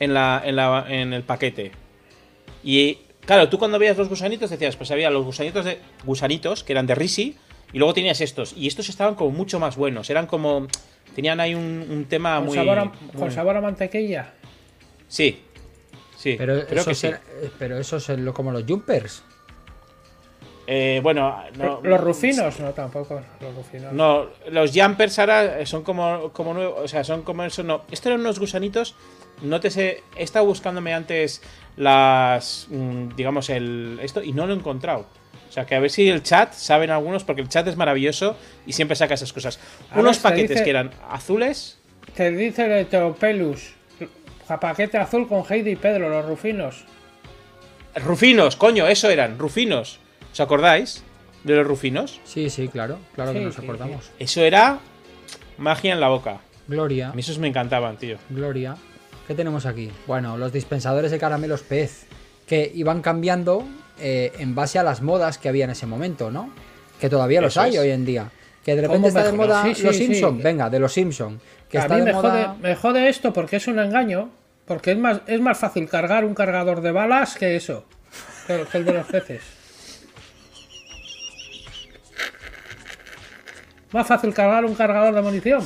en, la, en, la- en el paquete. Y claro, tú cuando veías los gusanitos decías, pues había los gusanitos de gusanitos que eran de Risi y luego tenías estos. Y estos estaban como mucho más buenos. Eran como. Tenían ahí un, un tema Con, muy. sabor a, muy- con sabor a mantequilla. Sí. Sí, Pero creo que esos, sí. era- eh, pero esos son como los jumpers. Eh, bueno, no, los rufinos, no, tampoco. Los rufinos. No, los jumpers ahora son como, como nuevos, o sea, son como eso, no. Estos eran unos gusanitos, no te sé, he estado buscándome antes las, mm, digamos, el, esto y no lo he encontrado. O sea, que a ver si el chat saben algunos, porque el chat es maravilloso y siempre saca esas cosas. Unos paquetes dice- que eran azules, Te dice el Heteropelus. Paquete azul con Heidi y Pedro, los rufinos. rufinos, coño, eso eran, rufinos. ¿Os acordáis de los rufinos? Sí, sí, claro, claro que Sí, nos sí, acordamos. Eso era magia en la boca. Gloria, A mí esos me encantaban, tío. Gloria. ¿Qué tenemos aquí? Bueno, los dispensadores de caramelos pez, que iban cambiando eh, en base a las modas que había en ese momento, ¿no? Que todavía los Eso hay es. hoy en día. Que de ¿Cómo repente está de moda Sí, sí, los sí. Simpson, venga, de los Simpson. Que a está mí de me, moda. jode, me jode esto porque es un engaño. Porque es más, es más fácil cargar un cargador de balas que eso. Que el, que el de los peces. Más fácil cargar un cargador de munición.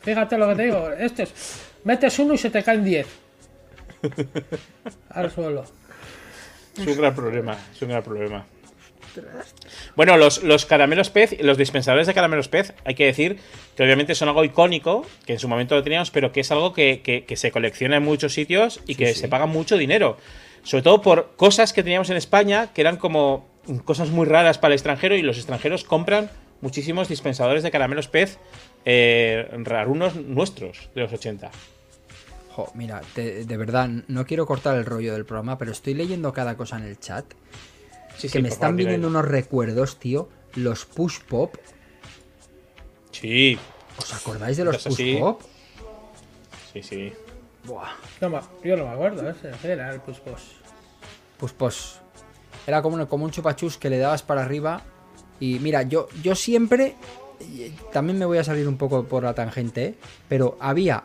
Fíjate lo que te digo. Este es, metes uno y se te caen 10. Al suelo. Es un gran problema, es un gran problema. Bueno, los, los caramelos pez, los dispensadores de caramelos pez, hay que decir que obviamente son algo icónico, que en su momento lo teníamos, pero que es algo que, que- que se colecciona en muchos sitios y que se paga mucho dinero. Sobre todo por cosas que teníamos en España que eran como cosas muy raras para el extranjero y los extranjeros compran muchísimos dispensadores de caramelos pez eh, rarunos nuestros de los 80. Jo, mira, te- de verdad, no quiero cortar el rollo del programa, pero estoy leyendo cada cosa en el chat. Sí, que sí, me están favor, viniendo unos recuerdos, tío. Los push pop. Sí, ¿Os acordáis de los push pop? sí, sí. Buah. No me- yo no me acuerdo. Ese era el pues, pues. Pues pues. Era como, un- como un chupachus que le dabas para arriba. Y mira, yo, yo siempre. y También me voy a salir un poco por la tangente, ¿eh? pero había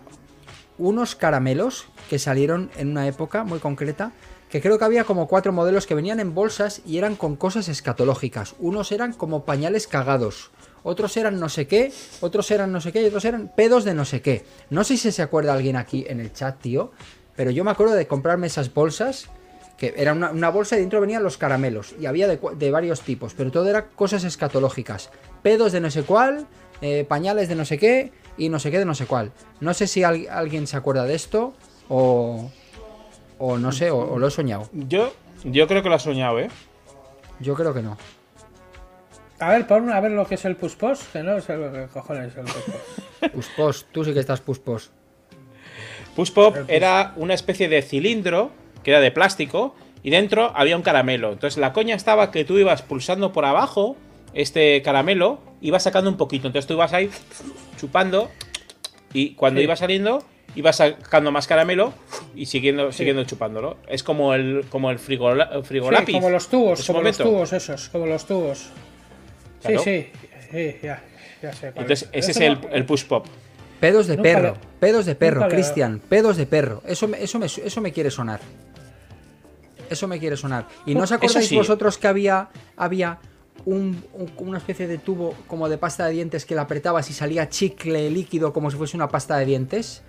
unos caramelos que salieron en una época muy concreta. Que creo que había como cuatro modelos que venían en bolsas y eran con cosas escatológicas. Unos eran como pañales cagados. Otros eran no sé qué. Otros eran no sé qué. Y otros eran pedos de no sé qué. No sé si se acuerda alguien aquí en el chat, tío. Pero yo me acuerdo de comprarme esas bolsas que era una, una bolsa y dentro venían los caramelos y había de, de varios tipos, pero todo era cosas escatológicas, pedos de no sé cuál, eh, pañales de no sé qué y no sé qué de no sé cuál. No sé si al- alguien se acuerda de esto o, o no sé, o, o lo he soñado. Yo, yo creo que lo has soñado, ¿eh? Yo creo que no. A ver, pon a ver lo que es el puspos, que no sé lo que cojones es el puspos. Puspos, tú sí que estás puspos. Push Pop era una especie de cilindro que era de plástico y dentro había un caramelo. Entonces la coña estaba que tú ibas pulsando por abajo este caramelo, ibas sacando un poquito. Entonces tú ibas ahí chupando y cuando Sí. iba saliendo ibas sacando más caramelo y siguiendo, siguiendo chupándolo. Es como el como el frigo, el Sí, como los tubos, como los tubos esos, como los tubos. Claro. Sí, sí, sí, ya, ya sé. Entonces ese es Eso el, no- el push pop. Pedos de Nunca perro, le- pedos de perro, Cristian, pedos de perro. Eso me, eso, me, eso me quiere sonar. Eso me quiere sonar. ¿Y no os acordáis sí. vosotros que había, había un- un- una especie de tubo como de pasta de dientes que la apretabas y salía chicle líquido como si fuese una pasta de dientes?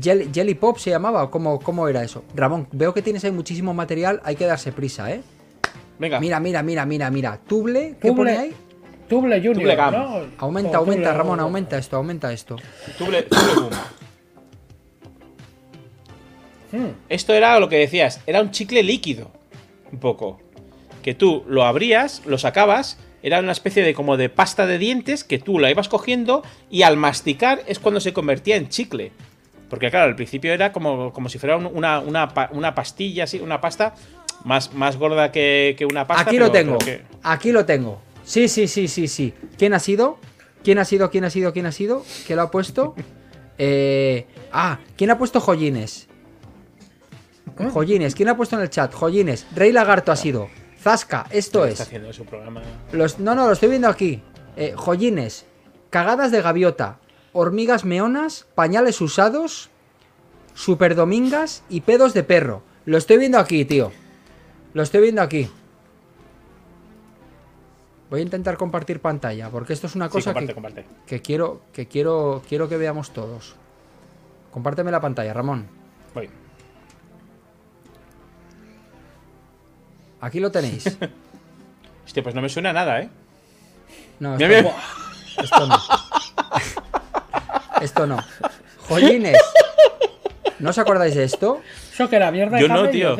Jelly, Jelly Pop se llamaba, ¿o cómo, cómo era eso? Ramón, veo que tienes ahí muchísimo material, hay que darse prisa, ¿eh? Venga. Mira, mira, mira, mira, mira. Tuble, ¿qué Tuble- pone ahí? Tuble Junior, Tuble Gum. ¿no? Aumenta, O aumenta, Tuble- Ramón, aumenta esto, aumenta esto. Tuble- tuble Hmm. Esto era lo que decías, era un chicle líquido. Un poco. Que tú lo abrías, lo sacabas, era una especie de como de pasta de dientes que tú la ibas cogiendo y al masticar es cuando se convertía en chicle. Porque claro, al principio era como, como si fuera un- una, una, una pastilla, así, una pasta más, más gorda que, que una pasta. Aquí pero- lo tengo. que- Aquí lo tengo. Sí, sí, sí, sí, sí. ¿Quién ha sido? ¿Quién ha sido? ¿Quién ha sido? ¿Quién ha sido? ¿Quién lo ha puesto? Eh, ah, ¿quién ha puesto joyines? Joyines, ¿quién ha puesto en el chat? Joyines. Rey Lagarto ha sido. Zasca, esto está es. haciendo su programa. Los, no, no, lo estoy viendo aquí. Eh, joyines, cagadas de gaviota, hormigas meonas, pañales usados, superdomingas y pedos de perro. Lo estoy viendo aquí, tío. Lo estoy viendo aquí. Voy a intentar compartir pantalla, porque esto es una Sí, cosa comparte, que, comparte. que quiero, que quiero, quiero que veamos todos. Compárteme la pantalla, Ramón. Voy. Aquí lo tenéis. Hostia, pues no me suena nada, ¿eh? No, esto, mira. esto no. Esto no. Joyines. ¿No os acordáis de esto? Eso que era mierda Yo no, tío.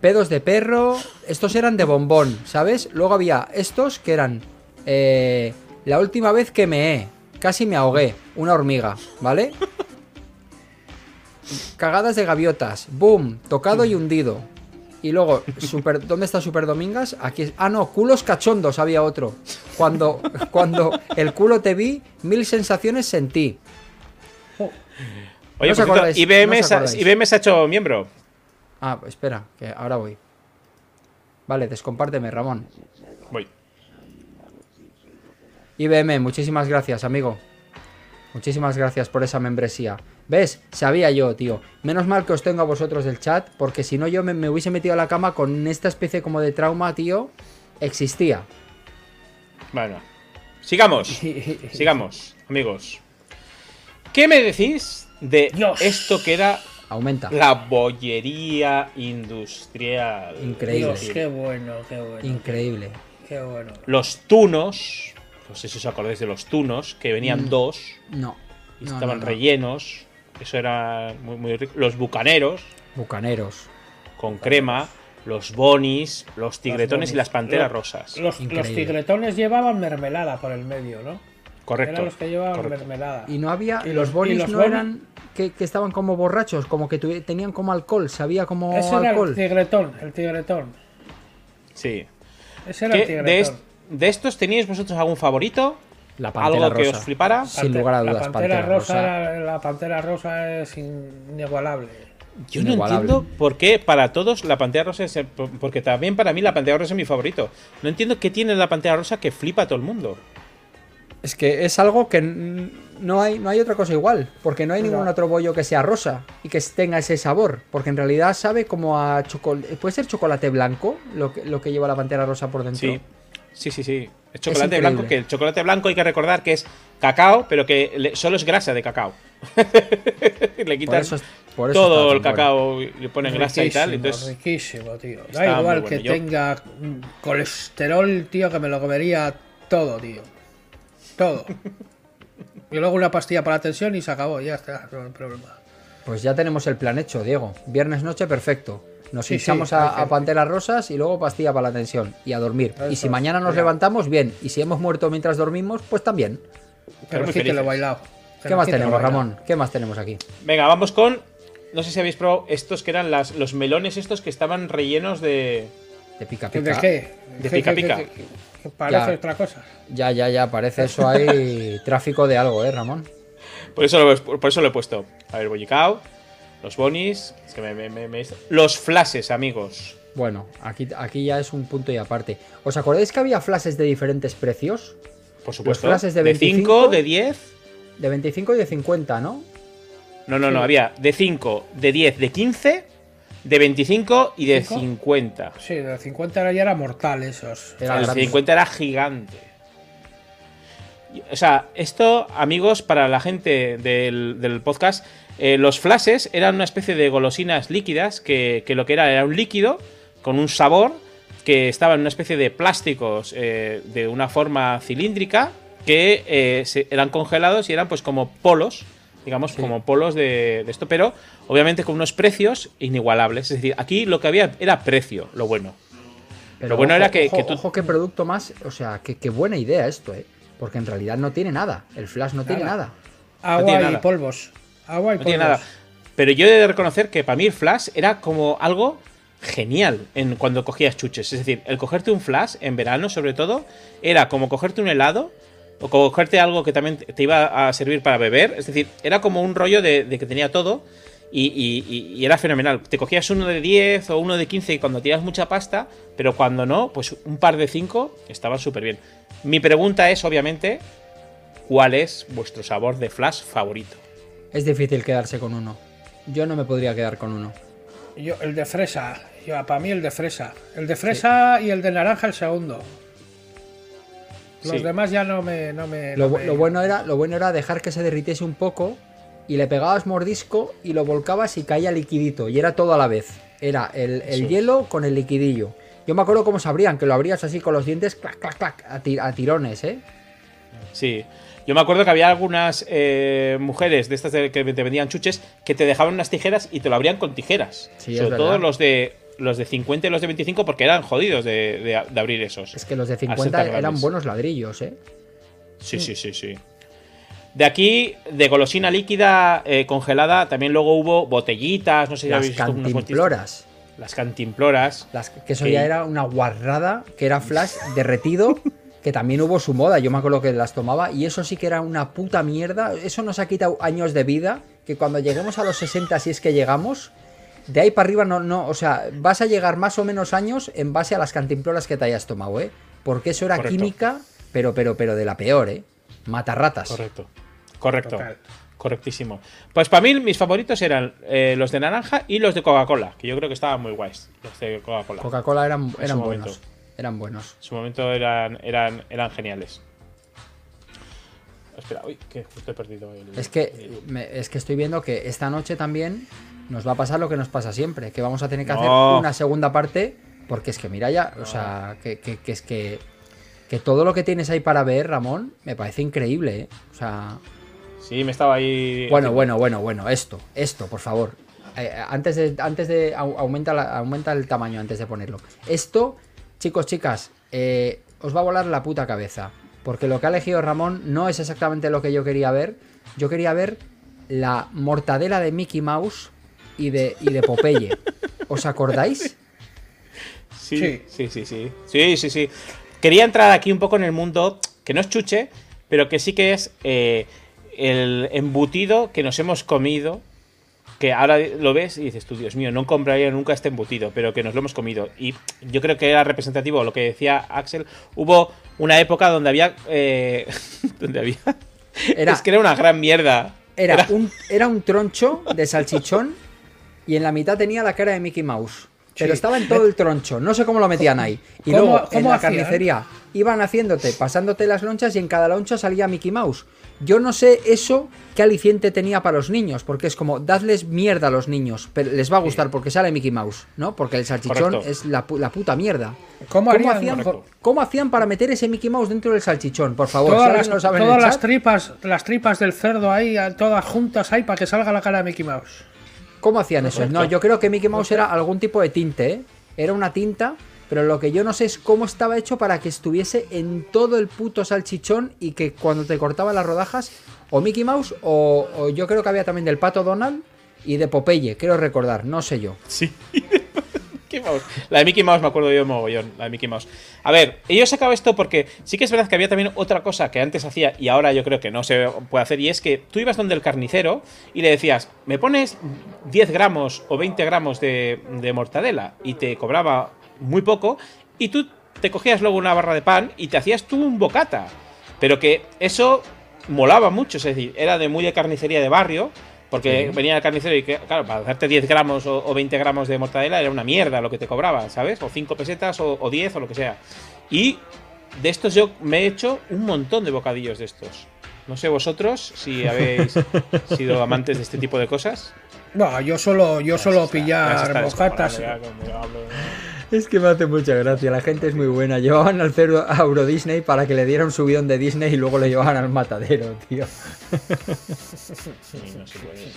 Pedos de perro. Estos eran de bombón, ¿sabes? Luego había estos que eran. eh, la última vez que me casi me ahogué. Una hormiga, ¿vale? Cagadas de gaviotas. Boom. Tocado y hundido. Y luego, super, ¿dónde está Super Domingas? Aquí es- Ah, no, culos cachondos había otro. Cuando, cuando el culo te vi, mil sensaciones sentí. Oye, ¿No cierto, acordáis? IBM, ¿No se-? IBM se ha hecho miembro. Ah, espera, que ahora voy. Vale, descompárteme, Ramón. Voy. IBM, muchísimas gracias, amigo. Muchísimas gracias por esa membresía. ¿Ves? Sabía yo, tío. Menos mal que os tengo a vosotros del chat, porque si no yo me, me hubiese metido a la cama con esta especie como de trauma, tío. Existía. Bueno. Sigamos. Sigamos, amigos. ¿Qué me decís de Dios. esto que era Aumenta. la bollería industrial? Increíble. Dios, qué bueno, qué bueno. Increíble. Qué bueno. Los tunos. No sé si os acordáis de los tunos, que venían dos No. y Mm. no, estaban no, no. rellenos. Eso era muy, muy rico. Los bucaneros, Bucaneros. con crema. Los bonis, los tigretones y bonis. las panteras rosas. Los, tigretones llevaban mermelada por el medio, ¿no? Correcto. Eran los que llevaban correcto. mermelada. Y no había. Y los, bonis y los no eran. Que, que estaban como borrachos, como que tenían como alcohol, sabía como Ese era alcohol. el tigretón, el tigretón. Sí. Ese era el ¿Qué- de, tigretón. De estos teníais vosotros algún favorito? La pantera ¿Algo que rosa. os flipara? Sin Pante- lugar a la dudas, pantera, Pantera rosa, la pantera rosa es inigualable. Yo no entiendo por qué para todos la pantera rosa es. el- Porque también para mí la pantera rosa es mi favorito. No entiendo qué tiene la pantera rosa que flipa a todo el mundo. Es que es algo que no hay, no hay otra cosa igual, porque no hay ningún otro bollo que sea rosa y que tenga ese sabor, porque en realidad sabe como a chocolate, puede ser chocolate blanco lo que, lo que lleva la pantera rosa por dentro. Sí. Sí, sí, sí. Es chocolate blanco, que el chocolate blanco hay que recordar que es cacao, pero que le- solo es grasa de cacao. le Por quitan eso, por eso todo está el bueno. cacao y le ponen grasa y tal. Entonces, riquísimo, tío. Da igual bueno. que Yo- tenga colesterol, tío, que me lo comería todo, tío. Todo. y luego una pastilla para la tensión y se acabó, ya está, no hay problema. Pues ya tenemos el plan hecho, Diego. Viernes noche, perfecto. Nos Sí, sí, hinchamos a, a panteras rosas y luego pastilla para la tensión y a dormir. y si mañana nos mira. levantamos, bien. Y si hemos muerto mientras dormimos, pues también. Pero muy sí te lo he bailado. ¿Qué Pero más te tenemos. Ramón? ¿Qué más tenemos aquí? Venga, vamos con. No sé si habéis probado estos que eran las, los melones estos que estaban rellenos de. De pica ¿De pica. qué? De ¿Qué- pica qué- pica. qué parece Ya. otra cosa. Ya, ya, ya. Parece eso hay tráfico de algo, ¿eh, Ramón? Por eso lo, por eso lo he puesto. A ver, bollicao, los bonis. Es que me, me- me- me- Los flashes, amigos. Bueno, aquí, aquí ya es un punto y aparte. ¿Os acordáis que había flashes de diferentes precios? Por supuesto. flashes de de 5, 25, de 10. De 25 y de 50, ¿no? No, no, no. Había de 5, de 10, de 15, de 25 y de ¿Cinco? 50. Sí, de 50 ya era mortal esos. Era el grande. 50 era gigante. O sea, esto, amigos, para la gente del, del podcast, eh, los flashes eran una especie de golosinas líquidas que, que lo que era era un líquido con un sabor que estaba en una especie de plásticos eh, de una forma cilíndrica que eh, se- eran congelados y eran pues como polos, digamos, como polos de, de esto, pero obviamente con unos precios inigualables. Es decir, aquí lo que había era precio, lo bueno. Lo bueno era que- ojo, que tú- Ojo, qué producto más. O sea, qué, qué buena idea esto, ¿eh? Porque en realidad no tiene nada. El flash no tiene Nada. Agua tiene y nada. polvos. Agua y No tiene nada. Pero yo he de reconocer que para mí el flash era como algo genial en cuando cogías chuches. Es decir, el cogerte un flash en verano, sobre todo, era como cogerte un helado o cogerte algo que también te iba a servir para beber. Es decir, era como un rollo de, de que tenía todo y, y- era fenomenal. Te cogías uno de 10 o uno de 15 y cuando tenías mucha pasta, pero cuando no, pues un par de 5 estaban súper bien. Mi pregunta es, obviamente, ¿cuál es vuestro sabor de flash favorito? Es difícil quedarse con uno. Yo no me podría quedar con uno. Yo, el de fresa. Yo, para mí el de fresa. El de fresa y el de naranja el segundo. Los Sí. demás ya no me. No me, Lo, no bu- me- lo bueno era, lo bueno era dejar que se derritiese un poco y le pegabas mordisco y lo volcabas y caía liquidito. Y era todo a la vez. Era el, el Sí. hielo con el liquidillo. Yo me acuerdo cómo se abrían, que lo abrías así con los dientes, clac, clac, clac, a, ti- a tirones, ¿eh? Sí. Yo me acuerdo que había algunas eh, mujeres de estas de- que te vendían chuches que te dejaban unas tijeras y te lo abrían con tijeras. Sí, Sobre todo los de los de 50 y los de 25 porque eran jodidos de, de- de abrir esos. Es que los de Al ser 50 tan eran grandes. buenos ladrillos, ¿eh? Sí, sí, sí, sí. De aquí, de golosina líquida eh, congelada, también luego hubo botellitas, no sé si Las habéis visto unos botellitas. cantimploras. Las cantimploras. Las, que eso Que- ya era una guarrada, que era flash derretido, que también hubo su moda. Yo me acuerdo que las tomaba y eso sí que era una puta mierda. Eso nos ha quitado años de vida, que cuando lleguemos a los 60, si es que llegamos, de ahí para arriba no, no, o sea, vas a llegar más o menos años en base a las cantimploras que te hayas tomado, ¿eh? Porque eso era Correcto. química, pero, pero, pero de la peor, ¿eh? Matarratas. Correcto. Correcto. Total. Correctísimo. Pues para mí mis favoritos eran eh, los de naranja y los de Coca-Cola, que yo creo que estaban muy guays, los de Coca-Cola. Coca-Cola eran, eran momento. Eran buenos. En su momento eran, eran, eran geniales. Espera, uy, que justo he perdido el. Es que, me- es que estoy viendo que esta noche también nos va a pasar lo que nos pasa siempre, que vamos a tener que hacer una segunda parte, porque es que mira ya, o sea, que, que- que es que, que todo lo que tienes ahí para ver, Ramón, me parece increíble, ¿eh? O sea, Sí, me estaba ahí. bueno, bueno, bueno, bueno, esto, esto, por favor. Eh, antes de, antes de au- aumenta, la- aumenta el tamaño antes de ponerlo. Esto, chicos, chicas, eh, os va a volar la puta cabeza. Porque lo que ha elegido Ramón no es exactamente lo que yo quería ver. Yo quería ver la mortadela de Mickey Mouse y de, y de Popeye. ¿Os acordáis? Sí, Sí. sí, sí, sí. Sí, sí, sí. Quería entrar aquí un poco en el mundo que no es chuche, pero que sí que es eh, el embutido que nos hemos comido. Que ahora lo ves y dices tú, Dios mío, no compraría nunca este embutido, pero que nos lo hemos comido. Y yo creo que era representativo lo que decía Axel. Hubo una época donde había. eh, donde había. Era- es que era una gran mierda. Era un, era un troncho de salchichón y en la mitad tenía la cara de Mickey Mouse. Pero Sí. estaba en todo el troncho, no sé cómo lo metían ahí. Y ¿Cómo- luego en la hacían? carnicería iban haciéndote, pasándote las lonchas y en cada loncha salía Mickey Mouse. Yo no sé eso qué aliciente tenía para los niños, porque es como, dadles mierda a los niños, pero les va a gustar porque sale Mickey Mouse, ¿no? Porque el salchichón Correcto. es la, pu- la puta mierda. ¿Cómo hacían, Correcto. cómo hacían para meter ese Mickey Mouse dentro del salchichón? Por favor, Todas, las, sabe todas tripas, las tripas del cerdo ahí, a- todas juntas ahí para que salga la cara de Mickey Mouse. ¿Cómo hacían eso? No, yo creo que Mickey Mouse era algún tipo de tinte, ¿eh? Era una tinta, pero lo que yo no sé es cómo estaba hecho para que estuviese en todo el puto salchichón y que cuando te cortaba las rodajas, o Mickey Mouse, o, yo creo que había también del pato Donald y de Popeye, quiero recordar, no sé yo. Sí. La de Mickey Mouse me acuerdo yo mogollón, la de Mickey Mouse. A ver, yo he sacado esto porque sí que es verdad que había también otra cosa que antes hacía y ahora yo creo que no se puede hacer y es que tú ibas donde el carnicero y le decías, me pones 10 gramos o 20 gramos de mortadela y te cobraba muy poco y tú te cogías luego una barra de pan y te hacías tú un bocata. Pero que eso molaba mucho, es decir, era de muy de carnicería de barrio porque venía el carnicero y, que, claro, para hacerte 10 gramos o, o 20 gramos de mortadela era una mierda lo que te cobraba, ¿sabes? O 5 pesetas o, o 10 o lo que sea. Y de estos yo me he hecho un montón de bocadillos de estos. No sé vosotros si habéis sido amantes de este tipo de cosas. No, yo solo, yo solo pillar bocatas. Es que me hace mucha gracia, la gente es muy buena. Llevaban al cerdo a Euro Disney para que le diera un subidón de Disney y luego le llevaban al matadero, tío. Sí, no se puede. sí.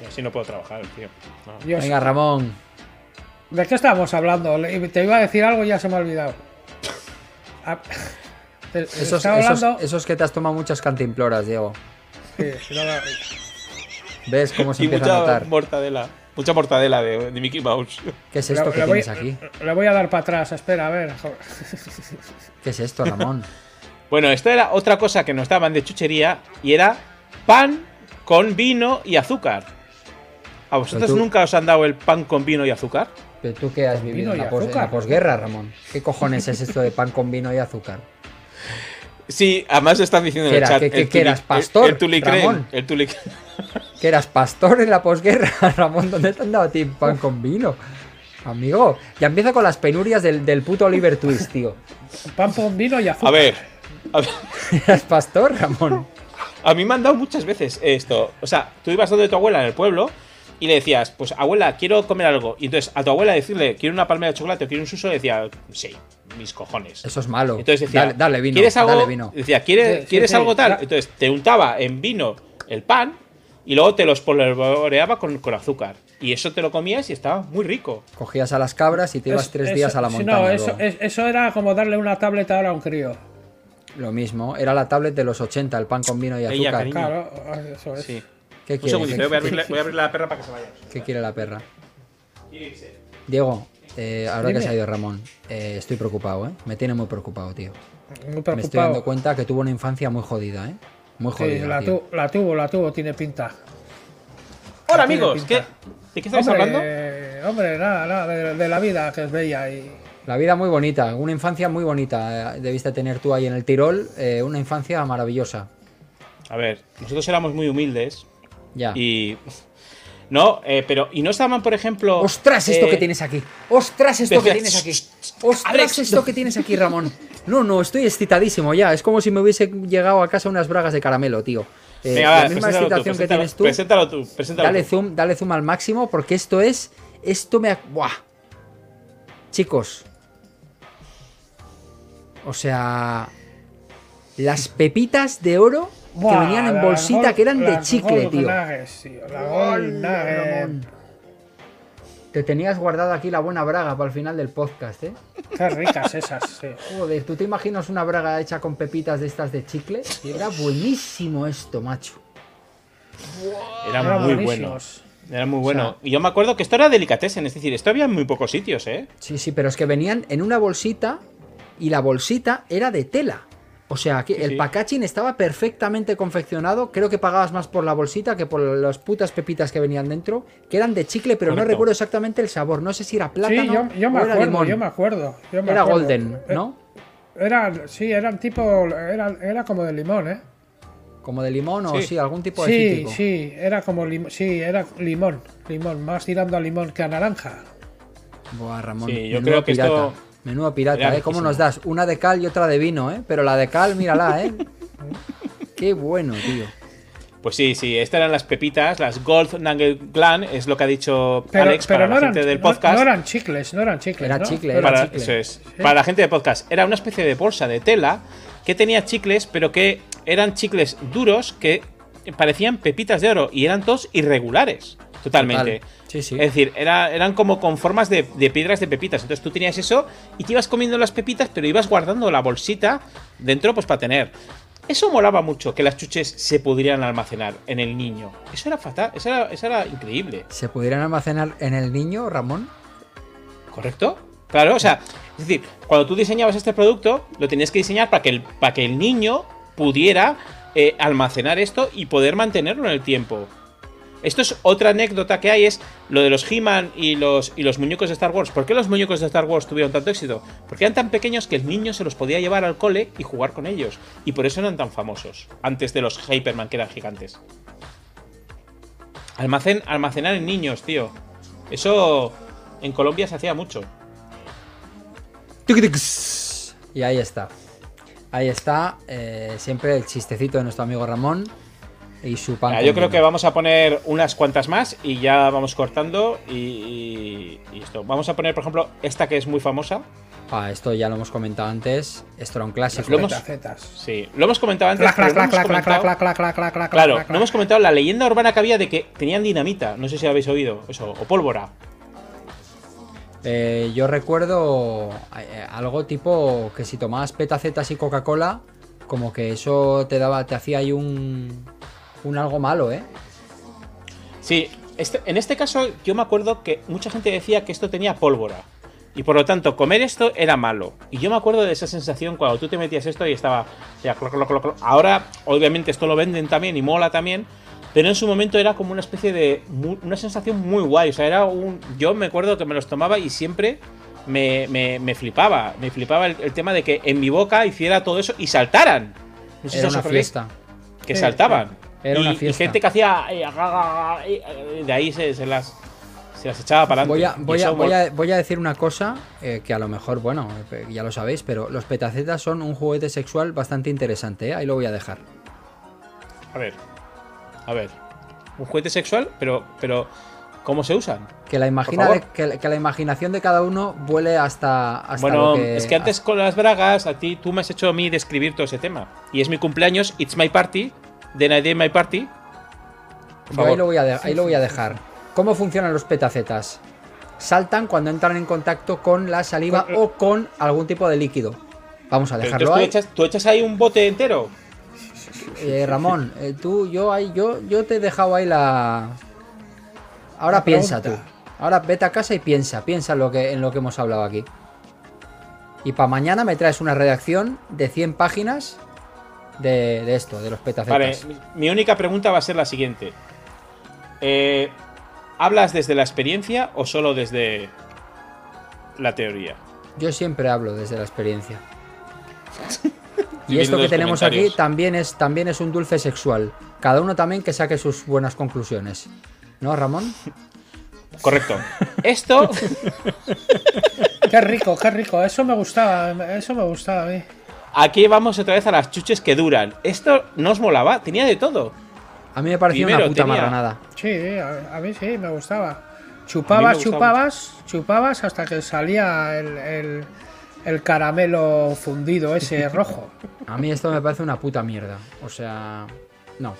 Yo así no puedo trabajar, tío. No. Venga, Ramón. ¿De qué estábamos hablando? Te iba a decir algo y ya se me ha olvidado. Ah, Esos, estaba esos, hablando. esos que te has tomado muchas cantimploras, Diego. Sí, no, no, ¿Ves cómo se Y empieza a notar? mortadela. Mucha mortadela de, de Mickey Mouse. ¿Qué es esto que voy- tienes aquí? Le voy a dar para atrás, espera, a ver. joder. ¿Qué es esto, Ramón? Bueno, esto era otra cosa que nos daban de chuchería y era pan con vino y azúcar. ¿A vosotros tú- nunca os han dado el pan con vino y azúcar? ¿Pero tú qué has vivido en la, pos- en la azúcar. posguerra, Ramón? ¿Qué cojones es esto de pan con vino y azúcar? Sí, además están diciendo en ¿Qué el era? chat. ¿Qué- qué- el qué tuli- eras, pastor, El, Ramón? El tulic- ¿Que eras pastor en la posguerra, Ramón? ¿Dónde te han dado a ti pan con vino? Amigo, ya empieza con las penurias del, del puto Oliver Twist, tío. Pan con vino y azúcar. A ver, a ver, ¿Eras pastor, Ramón? a mí me han dado muchas veces esto. O sea, tú ibas donde tu abuela en el pueblo y le decías, pues abuela, quiero comer algo. Y entonces a tu abuela decirle, quiero una palmera de chocolate o quiero un suso, decía, sí, mis cojones. Eso es malo. Entonces decía, dale, dale vino. ¿quieres algo? Dale vino. Decía, ¿quieres, Sí, ¿quieres sí, algo tal? claro. Entonces te untaba en vino el pan y luego te lo espolvoreaba con, con azúcar. Y eso te lo comías y estaba muy rico. Cogías a las cabras y te ibas Es- tres eso- días a la montaña. No, eso, es- eso era como darle una tablet ahora a un crío. Lo mismo, era la tablet de los 80, el pan con vino y Ella, azúcar. cariño. Claro, eso es. Sí. ¿Qué Un quiere? segundito, ¿Qué, eh, voy, a abrirle, voy a abrirle la perra para que se vaya. qué quiere la perra? Diego, eh, ahora que se ha ido Ramón, eh, estoy preocupado, ¿eh? Me tiene muy preocupado, tío. Muy Me estoy preocupado. dando cuenta que tuvo una infancia muy jodida, ¿eh? Muy Sí, jodida. la, tío. tu- la tuvo, la tuvo, tiene pinta. Hola amigos, ¿qué. ¿de qué hombre, hablando? eh, hombre, nada, nada, de, de la vida que es bella y. La vida muy bonita, una infancia muy bonita. eh, Debiste tener tú ahí en el Tirol, eh, una infancia maravillosa. A ver, nosotros éramos muy humildes Ya. y... No, eh, pero... ¿Y no estaban, por ejemplo... ¡Ostras, esto eh, que tienes aquí! ¡Ostras, esto que tienes aquí! "Shh, ¡Ostras, Alex, esto que tienes aquí, Ramón! No, no, estoy excitadísimo ya. Es como si me hubiese llegado a casa unas bragas de caramelo, tío. Eh, Venga, la va, misma tú, excitación que tienes tú. Preséntalo tú, preséntalo Dale tú. zoom, dale zoom al máximo porque esto es. Esto me. ha- ¡Buah! Chicos. O sea. Las pepitas de oro que venían en bolsita Gold- que eran de la chicle, Gold tío. Nuggets, tío, La Gold Nugget. Ramón. Te tenías guardado aquí la buena braga para el final del podcast, ¿eh? Qué ricas esas, sí. Joder, ¿tú te imaginas una braga hecha con pepitas de estas de chicle? Era buenísimo esto, macho. Era Eran muy bueno. Era muy bueno. y yo me acuerdo que esto era delicatessen, es decir, esto había en muy pocos sitios, ¿eh? Sí, sí, pero es que venían en una bolsita y la bolsita era de tela. O sea, que Sí, el sí. packaging estaba perfectamente confeccionado. Creo que pagabas más por la bolsita que por las putas pepitas que venían dentro, que eran de chicle, pero no recuerdo exactamente el sabor. No sé si era plátano Sí, yo, yo me o era acuerdo, limón. yo me acuerdo. yo me Era acuerdo. golden, ¿no? Eh, Era, sí, eran tipo, era, era como de limón, ¿eh? Como de limón o sí, algún tipo de Sí, cítrico. sí, era como limón, sí, era limón, limón, más tirando a limón que a naranja. Buah, Ramón. Sí, yo creo que pirata. esto Menudo pirata, era ¿eh? ¿Cómo nos das? Una de cal y otra de vino, ¿eh? Pero la de cal, mírala, ¿eh? Qué bueno, tío. Pues sí, sí, estas eran las pepitas, las Gold Nugget Glan, es lo que ha dicho Pero, Alex pero para no, la eran, gente del no- podcast. no eran chicles, no eran chicles. Era ¿no? chicle, No era para, chicle. eso es. Para la gente de podcast, era una especie de bolsa de tela que tenía chicles, pero que eran chicles duros que parecían pepitas de oro y eran todos irregulares. Totalmente. Total. Sí, sí. Es decir, era- eran como con formas de, de piedras de pepitas. Entonces tú tenías eso y te ibas comiendo las pepitas, pero ibas guardando la bolsita dentro, pues para tener. Eso molaba mucho, que las chuches se pudieran almacenar en el niño. Eso era fatal, eso era, eso era increíble. ¿Se pudieran almacenar en el niño, Ramón? ¿Correcto? Claro, o sea, es decir, cuando tú diseñabas este producto, lo tenías que diseñar para que el, para que el niño pudiera eh, almacenar esto y poder mantenerlo en el tiempo. Esto es otra anécdota que hay, es lo de los He-Man y los, y los muñecos de Star Wars. ¿Por qué los muñecos de Star Wars tuvieron tanto éxito? Porque eran tan pequeños que el niño se los podía llevar al cole y jugar con ellos. Y por eso eran tan famosos, antes de los Hyperman, que eran gigantes. Almacen, almacenar en niños, tío. Eso en Colombia se hacía mucho. Y ahí está. Ahí está. eh, siempre el chistecito de nuestro amigo Ramón y su pan. Yo creo que vamos a poner unas cuantas más y ya vamos cortando y, y- y esto. Vamos a poner, por ejemplo, esta que es muy famosa. Ah, esto ya lo hemos comentado antes. Esto era un clásico. Lo hemos- Petacetas. Sí, lo hemos comentado antes. Clac, clac, pero no clac, hemos clac, clac, comentado- clac, clac, clac, clac, clac, Claro, no hemos comentado la leyenda urbana que había de que tenían dinamita. No sé si habéis oído eso, o pólvora. Eh, yo recuerdo eh, algo tipo que si tomabas petacetas y Coca-Cola, como que eso te daba, te hacía ahí un, un algo malo, ¿eh? Sí, este- en este caso yo me acuerdo que mucha gente decía que esto tenía pólvora. Y por lo tanto, comer esto era malo. Y yo me acuerdo de esa sensación cuando tú te metías esto y estaba. ya, cloc, cloc, cloc, cloc. Ahora, obviamente, esto lo venden también y mola también. Pero en su momento era como una especie de. Una sensación muy guay. O sea, era un. Yo me acuerdo que me los tomaba y siempre me, me- me flipaba. Me flipaba el, el tema de que en mi boca hiciera todo eso y saltaran. No sé Era una fiesta. Que Sí, saltaban. Era y, una y fiesta. gente que hacía. eh, eh, De ahí se, se las. Se las echaba para Voy a, adelante. voy, Y a, voy, a, voy a decir una cosa eh, que a lo mejor, bueno, ya lo sabéis, pero los petacetas son un juguete sexual bastante interesante, ¿eh? ahí lo voy a dejar. A ver. A ver. Un juguete sexual, pero. pero ¿Cómo se usan? Que la, imagina favor. de- que, que la imaginación de cada uno vuele hasta, hasta bueno, lo que... es que antes con las bragas, a ti tú me has hecho a mí describir todo ese tema. Y es mi cumpleaños, It's My Party, de Night My Party. Yo ahí lo voy a, de- ahí lo voy a dejar. ¿Cómo funcionan los petacetas? Saltan cuando entran en contacto con la saliva o con algún tipo de líquido. Vamos a dejarlo ahí. tú echas, tú echas ahí un bote entero. Eh, Ramón, eh, tú, yo ahí, yo, yo te he dejado ahí la. Ahora La piensa tú. Ahora vete a casa y piensa, piensa en lo que, en lo que hemos hablado aquí. Y para mañana me traes una redacción de 100 páginas de, de esto, de los petacetas. Vale, mi, única pregunta va a ser la siguiente. Eh, ¿Hablas desde la experiencia o solo desde la teoría? Yo siempre hablo desde la experiencia. Y esto que tenemos aquí también es, también es un dulce sexual. Cada uno también que saque sus buenas conclusiones. ¿No, Ramón? Correcto. Esto, Qué rico, qué rico. Eso me gustaba, eso me gustaba a mí. Aquí vamos otra vez a las chuches que duran. Esto no os molaba, tenía de todo. A mí me pareció una puta tenía- marranada. Sí, a, a mí sí, me gustaba. A mí me Chupabas, gustaba chupabas, chupabas hasta que salía el, el- el caramelo fundido ese rojo. A mí esto me parece una puta mierda. O sea, no.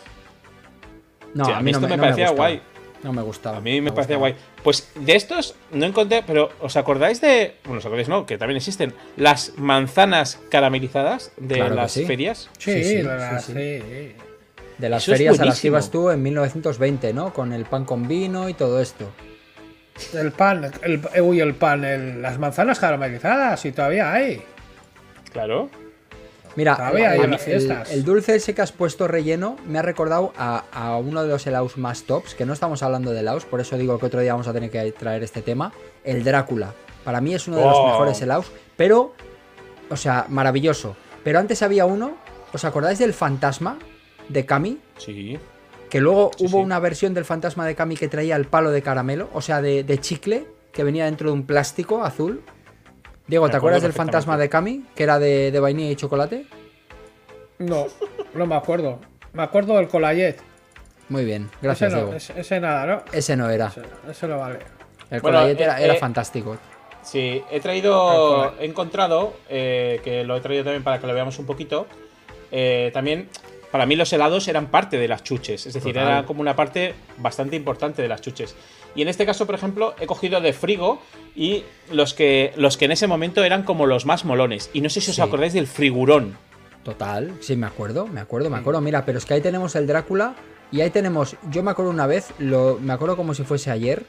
No, Sí, a, mí no esto me, me no parecía guay. No me gustaba. A mí me parecía gustaba. guay. Pues de estos no encontré, pero ¿os acordáis de. Bueno, ¿os acordáis no? Que también existen las manzanas caramelizadas de Claro las sí. ferias. Sí, Sí, sí, la- sí, sí. sí. De las Eso es ferias a las que ibas tú en 1920, ¿no? Con el pan con vino y todo esto. El pan, el, eh, uy, el pan, el- las manzanas caramelizadas, y todavía hay. Claro. Mira, el, hay en las el- fiestas. el dulce ese que has puesto relleno me ha recordado a, a uno de los helados más tops, que no estamos hablando de helados, por eso digo que otro día vamos a tener que traer este tema, el Drácula. Para mí es uno de los Oh. mejores helados, pero, o sea, maravilloso. Pero antes había uno, ¿os acordáis del fantasma de Kami? Sí. Que luego Sí, hubo sí. una versión del fantasma de Kami que traía el palo de caramelo, o sea, de, de chicle, que venía dentro de un plástico azul. Diego, ¿te acuerdas del fantasma de Kami? Que era de, de vainilla y chocolate. No, no me acuerdo. Me acuerdo del colayet. Muy bien, gracias, ese, no, Diego. ese, ese nada, ¿no? Ese no era. Ese, ese no vale. El Bueno, colayete era, eh, era eh, fantástico. Sí, he traído. He encontrado, eh, que lo he traído también para que lo veamos un poquito. eh, también para mí los helados eran parte de las chuches. Es decir, Total. era como una parte bastante importante de las chuches. Y en este caso, por ejemplo, he cogido de frigo y los que, los que en ese momento eran como los más molones. Y no sé si os Sí. acordáis del frigurón. Total, sí, me acuerdo, me acuerdo, me acuerdo. Mira, pero es que ahí tenemos el Drácula y ahí tenemos, yo me acuerdo una vez, lo, me acuerdo como si fuese ayer,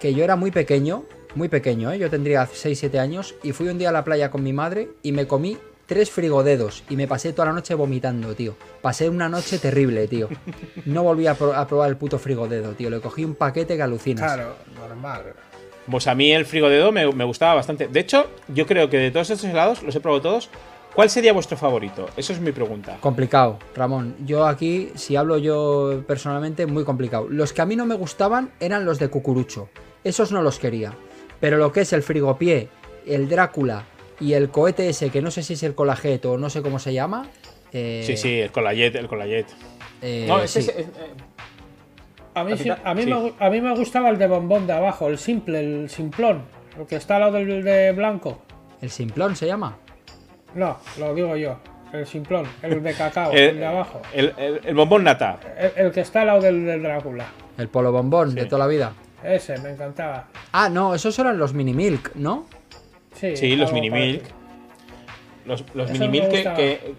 que yo era muy pequeño, muy pequeño, ¿eh? yo tendría 6-7 años, y fui un día a la playa con mi madre y me comí tres frigodedos y me pasé toda la noche vomitando, tío. Pasé una noche terrible, tío. No volví a, pro- a probar el puto frigodedo, tío. Le cogí un paquete que alucinas. Claro, normal. Pues a mí el frigodedo me, me gustaba bastante. De hecho, yo creo que de todos estos helados, los he probado todos. ¿Cuál sería vuestro favorito? Eso es mi pregunta. Complicado, Ramón. Yo aquí, si hablo yo personalmente, muy complicado. Los que a mí no me gustaban eran los de cucurucho. Esos no los quería. Pero lo que es el frigopié, el Drácula y el cohete ese, que no sé si es el colajet o no sé cómo se llama. eh, Sí, sí, el colayet, el colayet. eh, no, ese sí. es- eh, A mí, a, mí sí. me, a mí me gustaba el de bombón de abajo, el simple, el simplón. El que está al lado del de blanco. ¿El simplón se llama? No, lo digo yo. El simplón, el de cacao, el, el de abajo. el- el- el bombón nata. El, el que está al lado del, del Drácula. El polo bombón de toda la vida. Ese, me encantaba. Ah, no, esos eran los mini milk, ¿no? Sí, Sí, los mini milk. Los, mini milk que, gustaba. que-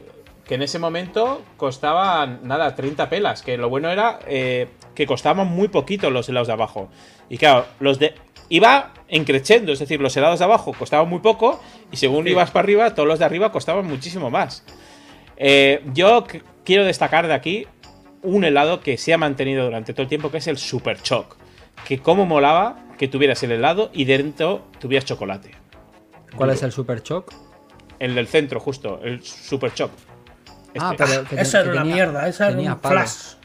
que en ese momento costaban, nada, 30 pelas. Que lo bueno era eh, que costaban muy poquito los helados de abajo. Y claro, los de. Iba encrechendo, es decir, los helados de abajo costaban muy poco. Y según Sí. ibas para arriba, todos los de arriba costaban muchísimo más. Eh, yo qu- quiero destacar de aquí un helado que se ha mantenido durante todo el tiempo, que es el Super Choc. Que como molaba que tuvieras el helado y dentro tuvieras chocolate. ¿Cuál es el super shock? El del centro, justo, el Super Choc. Ah, Este. pero que, Esa que era una tenía- mierda, esa era un palo. flash.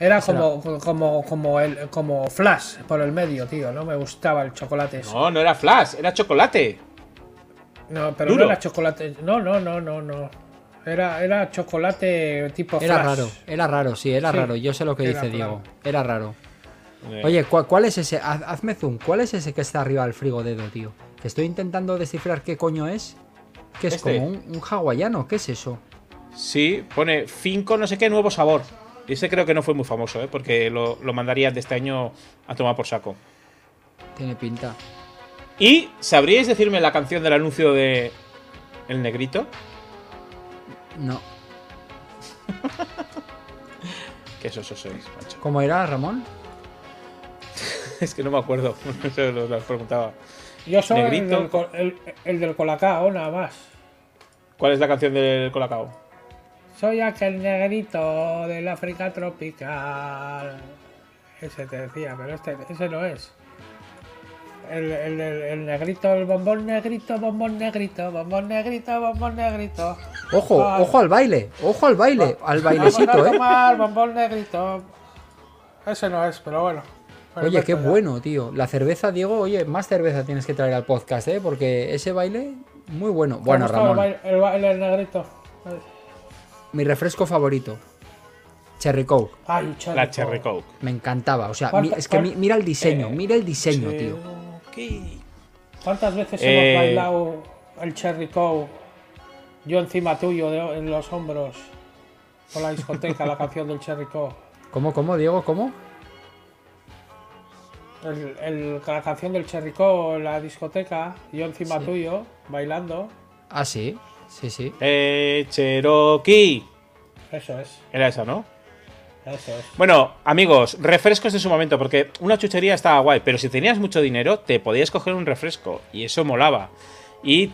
Era como, como, como, el, como flash por el medio, tío. No me gustaba el chocolate ese. No, no era flash, era chocolate. No, pero Duro. no era chocolate. No, no, no, no, no. Era, era chocolate tipo Era flash. raro, era raro, sí, era Sí, raro. Yo sé lo que era dice Diego. Era raro. Eh, Oye, ¿cuál, cuál es ese? Haz- Hazme zoom. ¿Cuál es ese que está arriba del frigodedo, tío? Que estoy intentando descifrar qué coño es. Que es Este. como un, un hawaiano. ¿Qué es eso? Sí, pone Finco no sé qué nuevo sabor. Y ese creo que no fue muy famoso, ¿eh? porque lo, lo mandarían de este año a tomar por saco. Tiene pinta. ¿Y sabríais decirme la canción del anuncio de El Negrito? No. Que eso, sois, macho. ¿Cómo era, Ramón? Es que no me acuerdo. Eso lo, lo preguntaba. Yo soy el del, el, el del colacao, nada más. ¿Cuál es la canción del Colacao? Soy aquel negrito del África tropical. Ese te decía, pero este, ese no es. El, el, el- el negrito, el bombón negrito, bombón negrito, bombón negrito, bombón negrito. Ojo, Ah. ojo al baile. Ojo al baile. Al bailecito, Vamos a eh. tomar bombón negrito. Ese no es, pero bueno. Oye, qué bueno, tío. La cerveza, Diego, oye, más cerveza tienes que traer al podcast, ¿eh? Porque ese baile, muy bueno. ¿Te Bueno, Ramón, El baile, el baile del negrito. mi refresco favorito. Cherry Coke. Ay, cherry La coke. Cherry Coke. Me encantaba. O sea, ¿Cuánta- mi- es que mira el diseño, Eh, mira el diseño, tío. ¿Cuántas veces Eh, hemos bailado el Cherry Coke? Yo encima tuyo, de- en los hombros, con la discoteca, la canción del Cherry Coke. ¿Cómo, cómo, Diego? ¿Cómo? El, el- la canción del Cherry Coke en la discoteca, yo encima Sí. tuyo, bailando. Ah, sí. Sí, sí. Eh, Cherokee. Eso es, Era esa, ¿no? eso es. Bueno, amigos, refrescos de su momento, porque una chuchería estaba guay, pero si tenías mucho dinero, te podías coger un refresco, y eso molaba. Y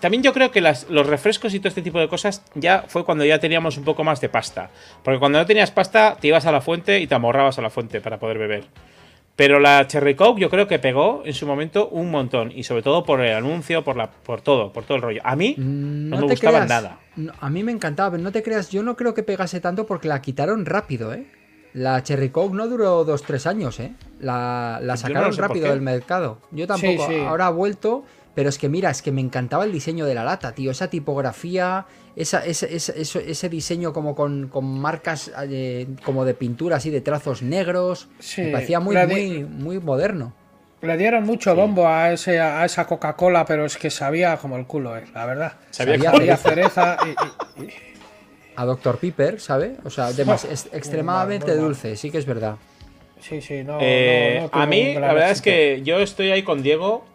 también yo creo que las- los refrescos y todo este tipo de cosas ya fue cuando ya teníamos un poco más de pasta. Porque cuando no tenías pasta, te ibas a la fuente y te amorrabas a la fuente para poder beber. Pero la Cherry Coke yo creo que pegó en su momento un montón, y sobre todo por el anuncio, por, la, por todo, por todo el rollo. A mí Mm, no, me gustaba nada. No, a mí me encantaba, pero no te creas, yo no creo que pegase tanto porque la quitaron rápido, ¿eh? La Cherry Coke no duró dos, tres años, ¿eh? La, la no sacaron sé rápido del mercado. Yo tampoco, Sí, sí. ahora ha vuelto, pero es que mira, es que me encantaba el diseño de la lata, tío. Esa tipografía, esa, ese, ese, ese diseño como con, con marcas eh, como de pintura así de trazos negros. Sí, me parecía muy, muy, muy moderno. Le dieron mucho bombo a, ese, a esa Coca-Cola, pero es que sabía como el culo, eh, la verdad. Sabía Sabía cereza y, y- y- a Dr. Piper, ¿sabe? O sea, demas- es extremadamente dulce, sí que es verdad. Sí, sí, no. Eh, no- no tuvo a mí, la verdad es que yo estoy ahí con Diego.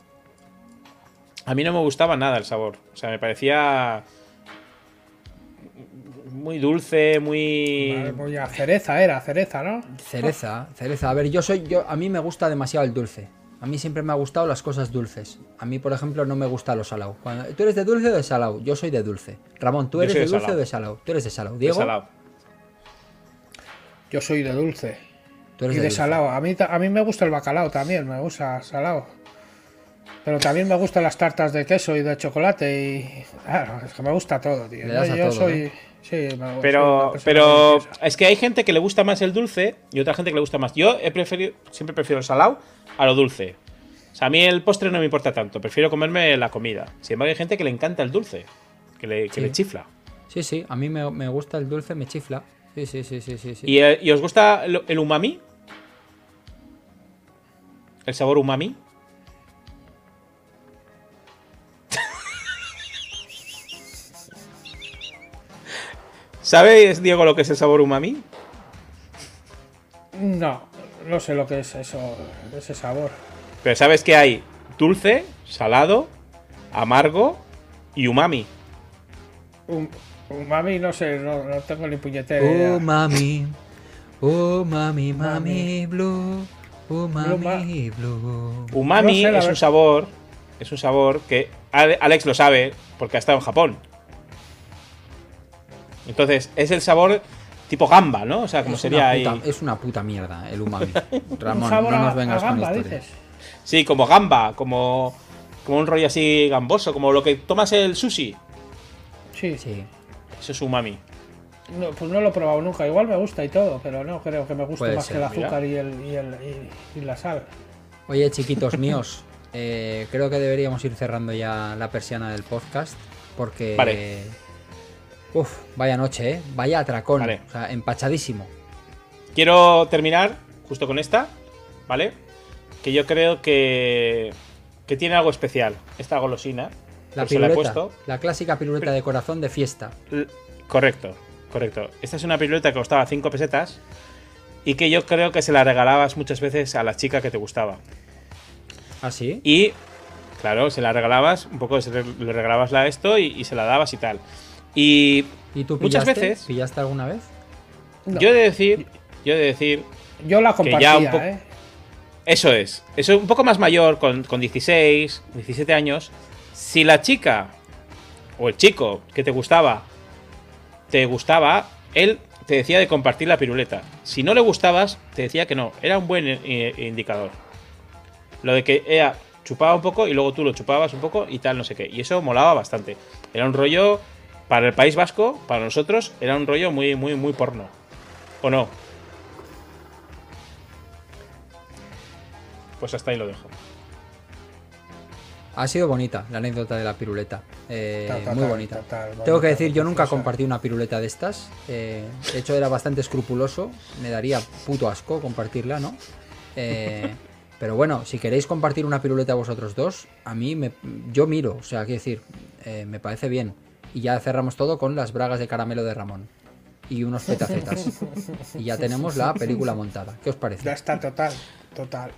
A mí no me gustaba nada el sabor. O sea, me parecía muy dulce, muy... Vale, muy a cereza era, cereza, ¿no? Cereza, cereza. A ver, yo soy, yo, a mí me gusta demasiado el dulce. A mí siempre me ha gustado las cosas dulces. A mí, por ejemplo, no me gusta lo salado. Cuando- ¿Tú eres de dulce o de salado? Yo soy de dulce. Ramón, ¿tú eres de de dulce salado. o de salado? Tú eres de salado. de Diego, salado. Yo soy de dulce. tú eres Y de dulce. salado. A mí, a mí me gusta el bacalao también, me gusta salado. Pero también me gustan las tartas de queso y de chocolate y... Claro, es que me gusta todo, tío. Le das Yo, a yo todo, soy... ¿eh? Sí, me Pero, pero es que hay gente que le gusta más el dulce y otra gente que le gusta más. Yo he preferido, siempre prefiero el salado a lo dulce. O sea, a mí el postre no me importa tanto, prefiero comerme la comida. Sin embargo, hay gente que le encanta el dulce, que le, que Sí. le chifla. Sí, sí, a mí me, me gusta el dulce, me chifla. Sí, sí, sí, sí, sí. sí. ¿Y, eh, ¿y os gusta el, el umami? ¿El sabor umami? ¿Sabes, Diego, lo que es el sabor umami? No, no sé lo que es eso, ese sabor. Pero sabes que hay dulce, salado, amargo y umami. Un, umami, no sé, no, no tengo ni puñetera idea. Oh, mami. Oh, blue. Oh, mami, blue. Umami No sé, la es un sabor, es un sabor que Ale- Alex lo sabe porque ha estado en Japón. Entonces, es el sabor tipo gamba, ¿no? O sea, como Es sería ahí. puta, es una puta mierda el umami. Ramón, no nos a vengas gamba, con historias. dices. Sí, como gamba, como como un rollo así gamboso, como lo que tomas el sushi. Sí, Sí. Eso es umami. No, pues no lo he probado nunca. Igual me gusta y todo, pero no creo que me guste Puede más ser, que el azúcar y, el, y, el, y, y la sal. Oye, chiquitos míos, eh, creo que deberíamos ir cerrando ya la persiana del podcast. Porque. Vale. Uf, vaya noche, ¿eh? Vaya atracón. Vale. O sea, empachadísimo. Quiero terminar justo con esta, ¿vale? Que yo creo que que tiene algo especial. Esta golosina. La he piruleta. puesto. La clásica piruleta de corazón de fiesta. L- Correcto, correcto. Esta es una piruleta que costaba 5 pesetas y que yo creo que se la regalabas muchas veces a la chica que te gustaba. ¿Ah, sí? Y, claro, se la regalabas, un poco le regalabas la esto y, y se la dabas y tal. Y ¿Y tú muchas veces- ¿Pillaste alguna vez? No, yo he de decir, yo he de decir, yo la que compartía, ya un poco- ¿eh? eso es, eso un poco más mayor, con, con 16, 17 años, si la chica o el chico que te gustaba, te gustaba, él te decía de compartir la piruleta. Si no le gustabas, te decía que no. Era un buen eh, indicador. Lo de que ella chupaba un poco y luego tú lo chupabas un poco y tal, no sé qué. Y eso molaba bastante. Era un rollo, para el País Vasco, para nosotros, era un rollo muy, muy, muy porno. ¿O no? Pues hasta ahí lo dejo. Ha sido bonita la anécdota de la piruleta. Eh, Total, muy bonita. total, Tengo que decir, yo nunca compartí una piruleta de estas. Eh, de hecho, era bastante escrupuloso. Me daría puto asco compartirla, ¿no? Eh, pero bueno, si queréis compartir una piruleta vosotros dos, a mí me, yo miro. O sea, quiero decir, eh, me parece bien. Y ya cerramos todo con las bragas de caramelo de Ramón. Y unos petacetas. y ya tenemos la película montada. ¿Qué os parece? Ya está, total, total.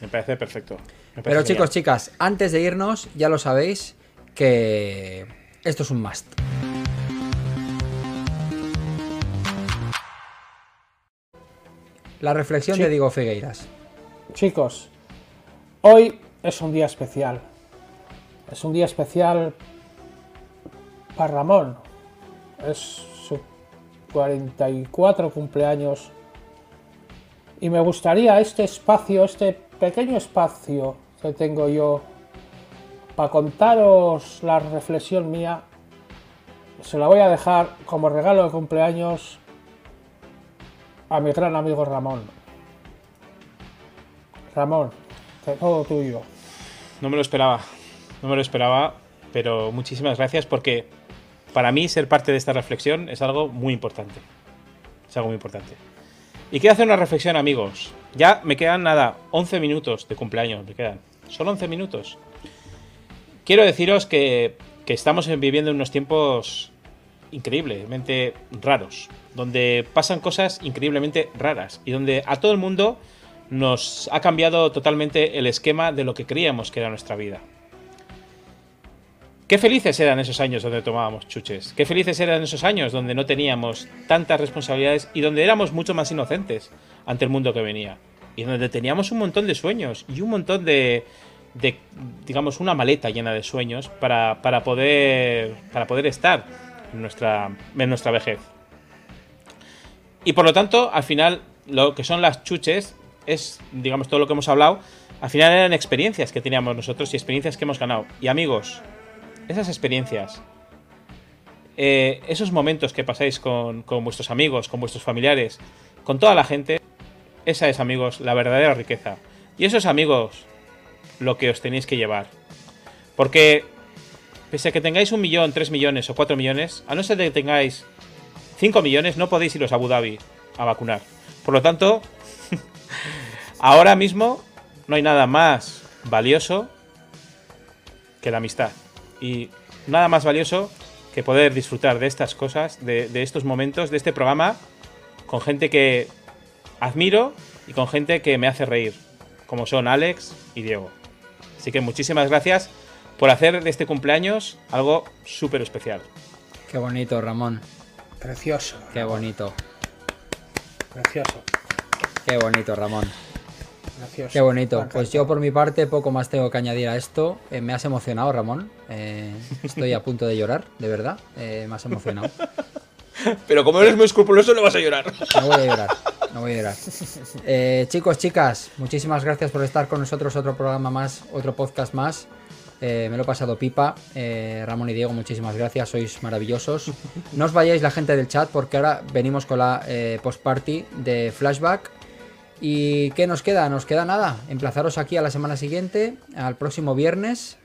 Me parece perfecto. Me parece Pero genial. chicos, chicas, antes de irnos, ya lo sabéis que esto es un must. La reflexión de Diego Figueiras. Chicos, hoy es un día especial. Es un día especial Ramón. Es su 44 cumpleaños. Y me gustaría este espacio, este pequeño espacio que tengo yo, para contaros la reflexión mía, se la voy a dejar como regalo de cumpleaños a mi gran amigo Ramón. Ramón, todo tuyo. No me lo esperaba. No me lo esperaba, pero muchísimas gracias porque para mí ser parte de esta reflexión es algo muy importante. Es algo muy importante. Y quiero hacer una reflexión, amigos. Ya me quedan nada, 11 minutos de cumpleaños, me quedan. Solo 11 minutos. Quiero deciros que, que estamos viviendo unos tiempos increíblemente raros, donde pasan cosas increíblemente raras y donde a todo el mundo nos ha cambiado totalmente el esquema de lo que creíamos que era nuestra vida. Qué felices eran esos años donde tomábamos chuches. Qué felices eran esos años donde no teníamos tantas responsabilidades y donde éramos mucho más inocentes ante el mundo que venía. Y donde teníamos un montón de sueños y un montón de, de digamos, una maleta llena de sueños para, para, poder, para poder estar en nuestra, en nuestra vejez. Y por lo tanto, al final, lo que son las chuches es, digamos, todo lo que hemos hablado, al final eran experiencias que teníamos nosotros y experiencias que hemos ganado. Y amigos, esas experiencias, eh, esos momentos que pasáis con, con vuestros amigos, con vuestros familiares, con toda la gente, esa es, amigos, la verdadera riqueza. Y esos amigos, lo que os tenéis que llevar. Porque, pese a que tengáis un millón, tres millones o cuatro millones, a no ser que tengáis cinco millones, no podéis iros a Abu Dhabi a vacunar. Por lo tanto, ahora mismo no hay nada más valioso que la amistad. Y nada más valioso que poder disfrutar de estas cosas, de, de, estos momentos, de este programa, con gente que admiro y con gente que me hace reír, como son Alex y Diego. Así que muchísimas gracias por hacer de este cumpleaños algo súper especial. Qué bonito, Ramón. Precioso. Qué bonito. Precioso. Qué bonito, Ramón. Qué bonito. Pues yo por mi parte poco más tengo que añadir a esto. Eh, me has emocionado, Ramón. Eh, estoy a punto de llorar, de verdad. Eh, me has emocionado. Pero como eres muy escrupuloso, no vas a llorar. No voy a llorar. No voy a llorar. Eh, chicos, chicas, muchísimas gracias por estar con nosotros. Otro programa más, otro podcast más. Eh, me lo he pasado pipa. Eh, Ramón y Diego, muchísimas gracias. Sois maravillosos. No os vayáis la gente del chat porque ahora venimos con la eh, post-party de Flashback. ¿Y qué nos queda? Nos queda nada. Emplazaros aquí a la semana siguiente, al próximo viernes.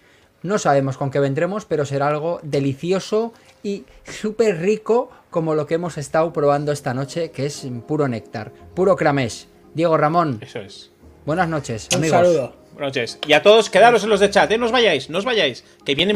No sabemos con qué vendremos, pero será algo delicioso y súper rico como lo que hemos estado probando esta noche, que es puro néctar, puro cramés. Diego Ramón, Eso es. buenas noches, Un amigos. saludo. Buenas noches. Y a todos, quedaros en los de chat, ¿eh? No os vayáis, no os vayáis. Que vienen